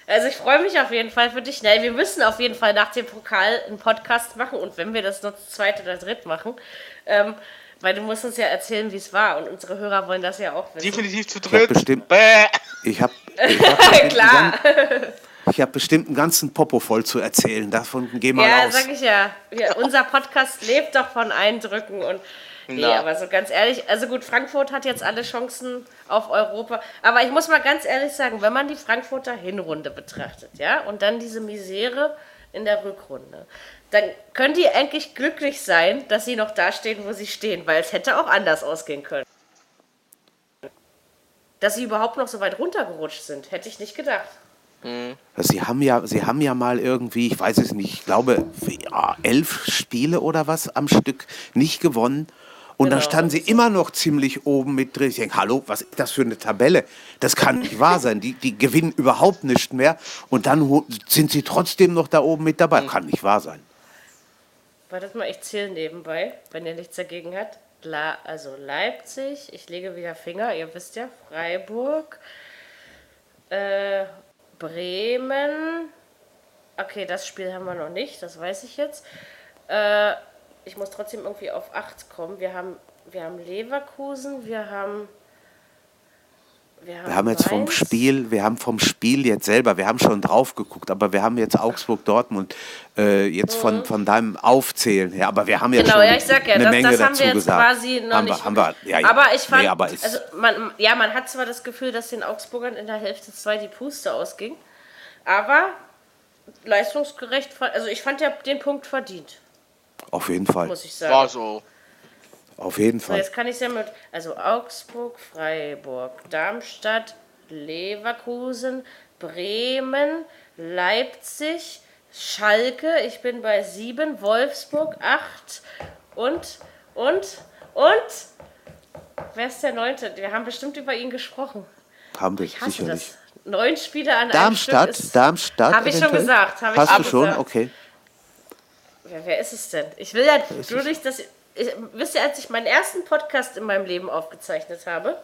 Also ich freue mich auf jeden Fall für dich. Schnell, wir müssen auf jeden Fall nach dem Pokal einen Podcast machen und wenn wir das nur zu zweit oder dritt machen, ähm, weil du musst uns ja erzählen, wie es war und unsere Hörer wollen das ja auch wissen. Definitiv zu hab dritt. bestimmt-. Ich habe ich hab bestimmt, Klar. einen gan- ich hab bestimmt einen ganzen Popo voll zu erzählen. Davon geh mal Ja, aus. sag ich ja. ja. Unser Podcast lebt doch von Eindrücken und nee, Na. aber so ganz ehrlich, also gut, Frankfurt hat jetzt alle Chancen auf Europa, aber ich muss mal ganz ehrlich sagen, wenn man die Frankfurter Hinrunde betrachtet, ja, und dann diese Misere in der Rückrunde, dann können die eigentlich glücklich sein, dass sie noch da stehen, wo sie stehen, weil es hätte auch anders ausgehen können. Dass sie überhaupt noch so weit runtergerutscht sind, hätte ich nicht gedacht. Sie haben ja, sie haben ja mal irgendwie, ich weiß es nicht, ich glaube elf Spiele oder was am Stück nicht gewonnen. Und dann Genau. standen sie immer noch ziemlich oben mit drin. Ich denke, hallo, was ist das für eine Tabelle? Das kann nicht wahr sein. Die, die gewinnen überhaupt nicht mehr. Und dann sind sie trotzdem noch da oben mit dabei. Kann nicht wahr sein. Wartet mal, ich zähle nebenbei, wenn ihr nichts dagegen habt. La, also Leipzig, ich lege wieder Finger, ihr wisst ja, Freiburg, äh, Bremen. Okay, das Spiel haben wir noch nicht, das weiß ich jetzt. Äh, ich muss trotzdem irgendwie auf 8 kommen. Wir haben, wir haben Leverkusen, wir haben. Wir haben jetzt vom. Spiel, wir haben vom Spiel jetzt selber, wir haben schon drauf geguckt, aber wir haben jetzt Augsburg-Dortmund äh, jetzt von, von deinem Aufzählen her. Aber wir haben Mhm. Genau, schon ja, ich sag ja, eine das, Menge das haben dazu wir jetzt gesagt. quasi noch haben nicht. Wir, haben wir, ja, ja. Aber ich fand, Nee, aber ist, also man, ja, man hat zwar das Gefühl, dass den Augsburgern in der Hälfte zwei die Puste ausging, aber leistungsgerecht, also ich fand ja den Punkt verdient, auf jeden Fall. muss ich sagen. War so. Auf jeden So, Fall. jetzt kann ich ja mit, also Augsburg, Freiburg, Darmstadt, Leverkusen, Bremen, Leipzig, Schalke, ich bin bei sieben, Wolfsburg, acht und, und, und, wer ist der neunte? Wir haben bestimmt über ihn gesprochen. Haben wir Ich hasse sicherlich. das. Neun Spiele an Darmstadt, einem Stück ist, Darmstadt. Hab ich schon eventuell? gesagt, hab ich Hast schon du schon? gesagt. Okay. Wer, wer ist es denn? Ich will ja nur nicht, dass. Ich, wisst ihr, als ich meinen ersten Podcast in meinem Leben aufgezeichnet habe,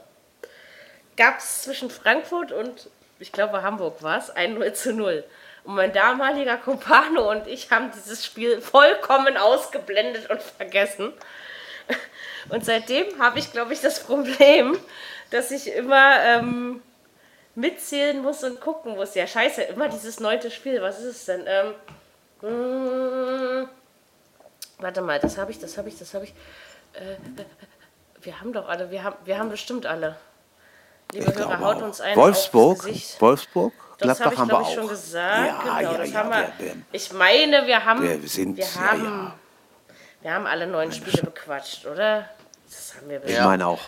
gab es zwischen Frankfurt und, ich glaube, Hamburg war es, ein 0 zu 0. Und mein damaliger Kumpano und ich haben dieses Spiel vollkommen ausgeblendet und vergessen. Und seitdem habe ich, glaube ich, das Problem, dass ich immer ähm, mitzählen muss und gucken muss. Ja, scheiße, immer dieses neunte Spiel. Was ist es denn? Ähm, mh, warte mal, das habe ich, das habe ich, das habe ich. Äh, wir haben doch alle, wir haben, wir haben bestimmt alle. Liebe Ich Hörer, haut auch. uns ein Wolfsburg. Wolfsburg, Das habe Gladbach ich, haben wir ich, auch. schon gesagt. Ja, genau, ja, das ja, haben wir. wir- ich meine, wir haben, wir sind- wir haben, ja. wir haben alle neun Spiele bequatscht, oder? Das haben wir Ich bestimmt. meine auch.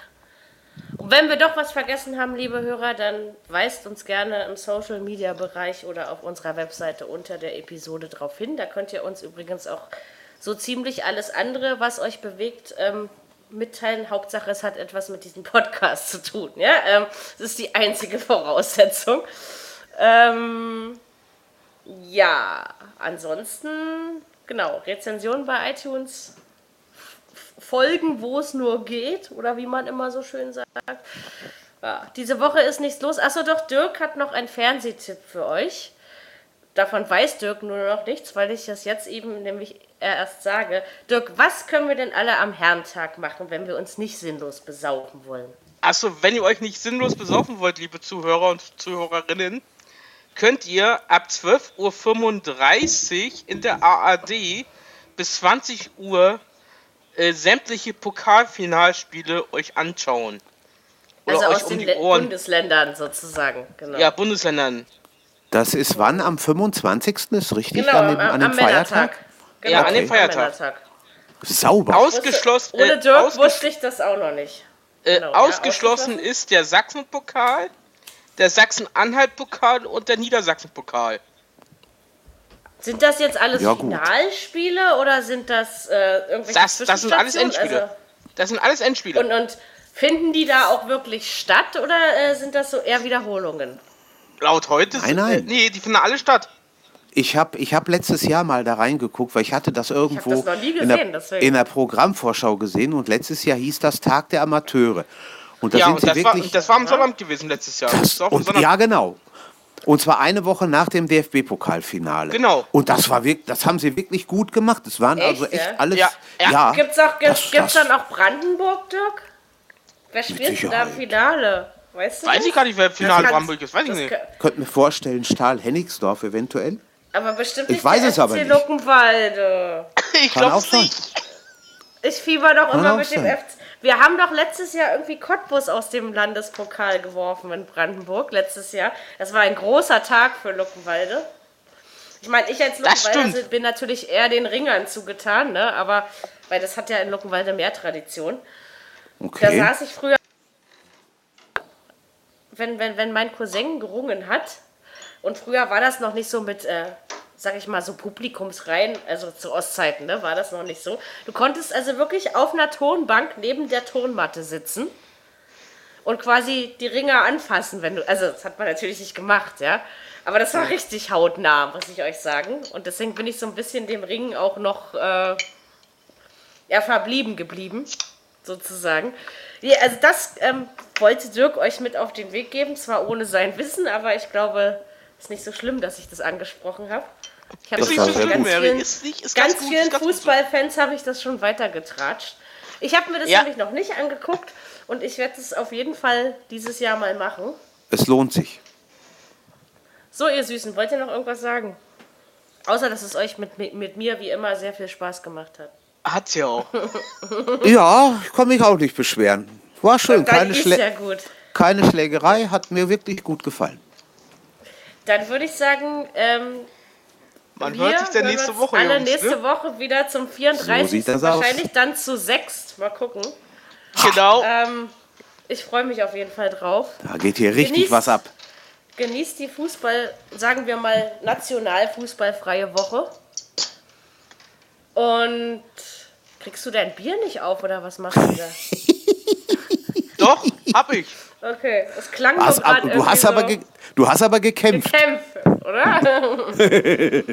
Und wenn wir doch was vergessen haben, liebe Hörer, dann weist uns gerne im Social Media Bereich oder auf unserer Webseite unter der Episode drauf hin. Da könnt ihr uns übrigens auch so ziemlich alles andere, was euch bewegt, ähm, mitteilen. Hauptsache, es hat etwas mit diesem Podcast zu tun. Ja, ähm, das ist die einzige Voraussetzung. Ähm, ja, ansonsten, genau, Rezension bei iTunes folgen, wo es nur geht, oder wie man immer so schön sagt. Ja, diese Woche ist nichts los. Achso, doch, Dirk hat noch einen Fernsehtipp für euch. Davon weiß Dirk nur noch nichts, weil ich das jetzt eben nämlich erst sage. Dirk, was können wir denn alle am Herrentag machen, wenn wir uns nicht sinnlos besaufen wollen? Achso, wenn ihr euch nicht sinnlos besaufen wollt, liebe Zuhörer und Zuhörerinnen, könnt ihr ab 12.35 Uhr in der ARD bis 20 Uhr äh, sämtliche Pokalfinalspiele euch anschauen. Oder also euch aus um den Ohren. Bundesländern sozusagen. Genau, Ja, Bundesländern. Das ist wann? Am 25. ist richtig? genau an dem, an dem am Feiertag? Männertag. Genau, Ja, an dem Feiertag. Sauber. Ausgeschlossen, Ohne äh, Dirk ausges wusste ich das auch noch nicht. äh, genau, ja, ausgeschlossen ausgeschlossen. ist der Sachsen-Pokal, der Sachsen-Anhalt-Pokal und der Niedersachsen-Pokal. Sind das jetzt alles Ja. Finalspiele oder sind das äh, irgendwelche Das, das sind alles Zwischenstationen? Endspiele. Also, Das sind alles Endspiele. und, und finden die da auch wirklich statt oder äh, sind das so eher Wiederholungen? Laut heute Nein, sind, nein. Äh, nee, die finden alle statt. Ich habe ich hab letztes Jahr mal da reingeguckt, weil ich hatte das irgendwo das nie in, gesehen, der, in der Programmvorschau gesehen und letztes Jahr hieß das Tag der Amateure. Und da ja, sind und sie das war, wirklich. das war am Sonnabend gewesen letztes Jahr. Das, war am und, ja, genau. Und zwar eine Woche nach dem DFB-Pokalfinale. Genau. Und das war wirklich, das haben sie wirklich gut gemacht. Das waren Echt, also echt ja? alles. Ja, ja. Gibt's auch gibt's, Das- gibt's das- dann auch Brandenburg, Dirk? Wer spielt denn da im. Finale? Weißt du? Weiß das? ich gar nicht, wer im Finale kannst- Brandenburg ist. Weiß ich nicht. Könnte mir vorstellen, Stahl-Hennigsdorf eventuell. Aber bestimmt Ich nicht weiß der es aber FC nicht. Luckenwalde. Ich glaube nicht. Ich fieber doch Kann immer mit dem sein. FC. Wir haben doch letztes Jahr irgendwie Cottbus aus dem Landespokal geworfen in Brandenburg. Letztes Jahr. Das war ein großer Tag für Luckenwalde. Ich meine, ich als Luckenwalder stimmt. bin natürlich eher den Ringern zugetan, ne? Aber weil das hat ja in Luckenwalde mehr Tradition. Da Okay. saß ich früher, wenn, wenn, wenn mein Cousin gerungen hat. Und früher war das noch nicht so mit, äh, sag ich mal, so Publikumsreihen, also zu Ostzeiten, ne, war das noch nicht so. Du konntest also wirklich auf einer Tonbank neben der Tonmatte sitzen und quasi die Ringer anfassen, wenn du, also das hat man natürlich nicht gemacht, ja. Aber das war richtig hautnah, muss ich euch sagen. Und deswegen bin ich so ein bisschen dem Ring auch noch äh, ja, verblieben geblieben, sozusagen. Ja, also das ähm, wollte Dirk euch mit auf den Weg geben, zwar ohne sein Wissen, aber ich glaube, es ist nicht so schlimm, dass ich das angesprochen habe. Ich habe Ist Das nicht so schlimm, vielen, Ist nicht, ist ganz ganz gut, vielen. Fußballfans habe ich das schon weitergetratscht. Ich habe mir das Ja. nämlich noch nicht angeguckt und ich werde es auf jeden Fall dieses Jahr mal machen. Es lohnt sich. So, ihr Süßen, wollt ihr noch irgendwas sagen? Außer, dass es euch mit, mit, mit mir wie immer sehr viel Spaß gemacht hat. Hat's ja auch. Ja, ich kann mich auch nicht beschweren. War schön. Keine, ist Schlä ja gut. keine Schlägerei, hat mir wirklich gut gefallen. Dann würde ich sagen, ähm, Man wir hört sich dann nächste uns Woche, alle Jungs. nächste Ne? Woche wieder zum 34. So das aus. Wahrscheinlich dann zu sechst. Mal gucken. Genau. Ähm, ich freue mich auf jeden Fall drauf. Da geht hier richtig Genießt- was ab. Genießt die Fußball, sagen wir mal, nationalfußballfreie Woche. Und kriegst du dein Bier nicht auf oder was machst du da? Doch, hab ich. Okay, es klang Was, so gerade aber, du, hast irgendwie aber so ge, du hast aber gekämpft. Kämpfe, oder?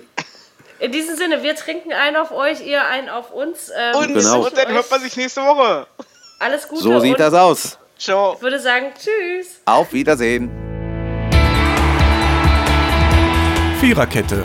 In diesem Sinne, wir trinken einen auf euch, ihr einen auf uns. Ähm, Und, Genau. und dann hört man sich nächste Woche. alles Gute So sieht das aus. Ciao. ich würde sagen, tschüss. Auf Wiedersehen. Viererkette,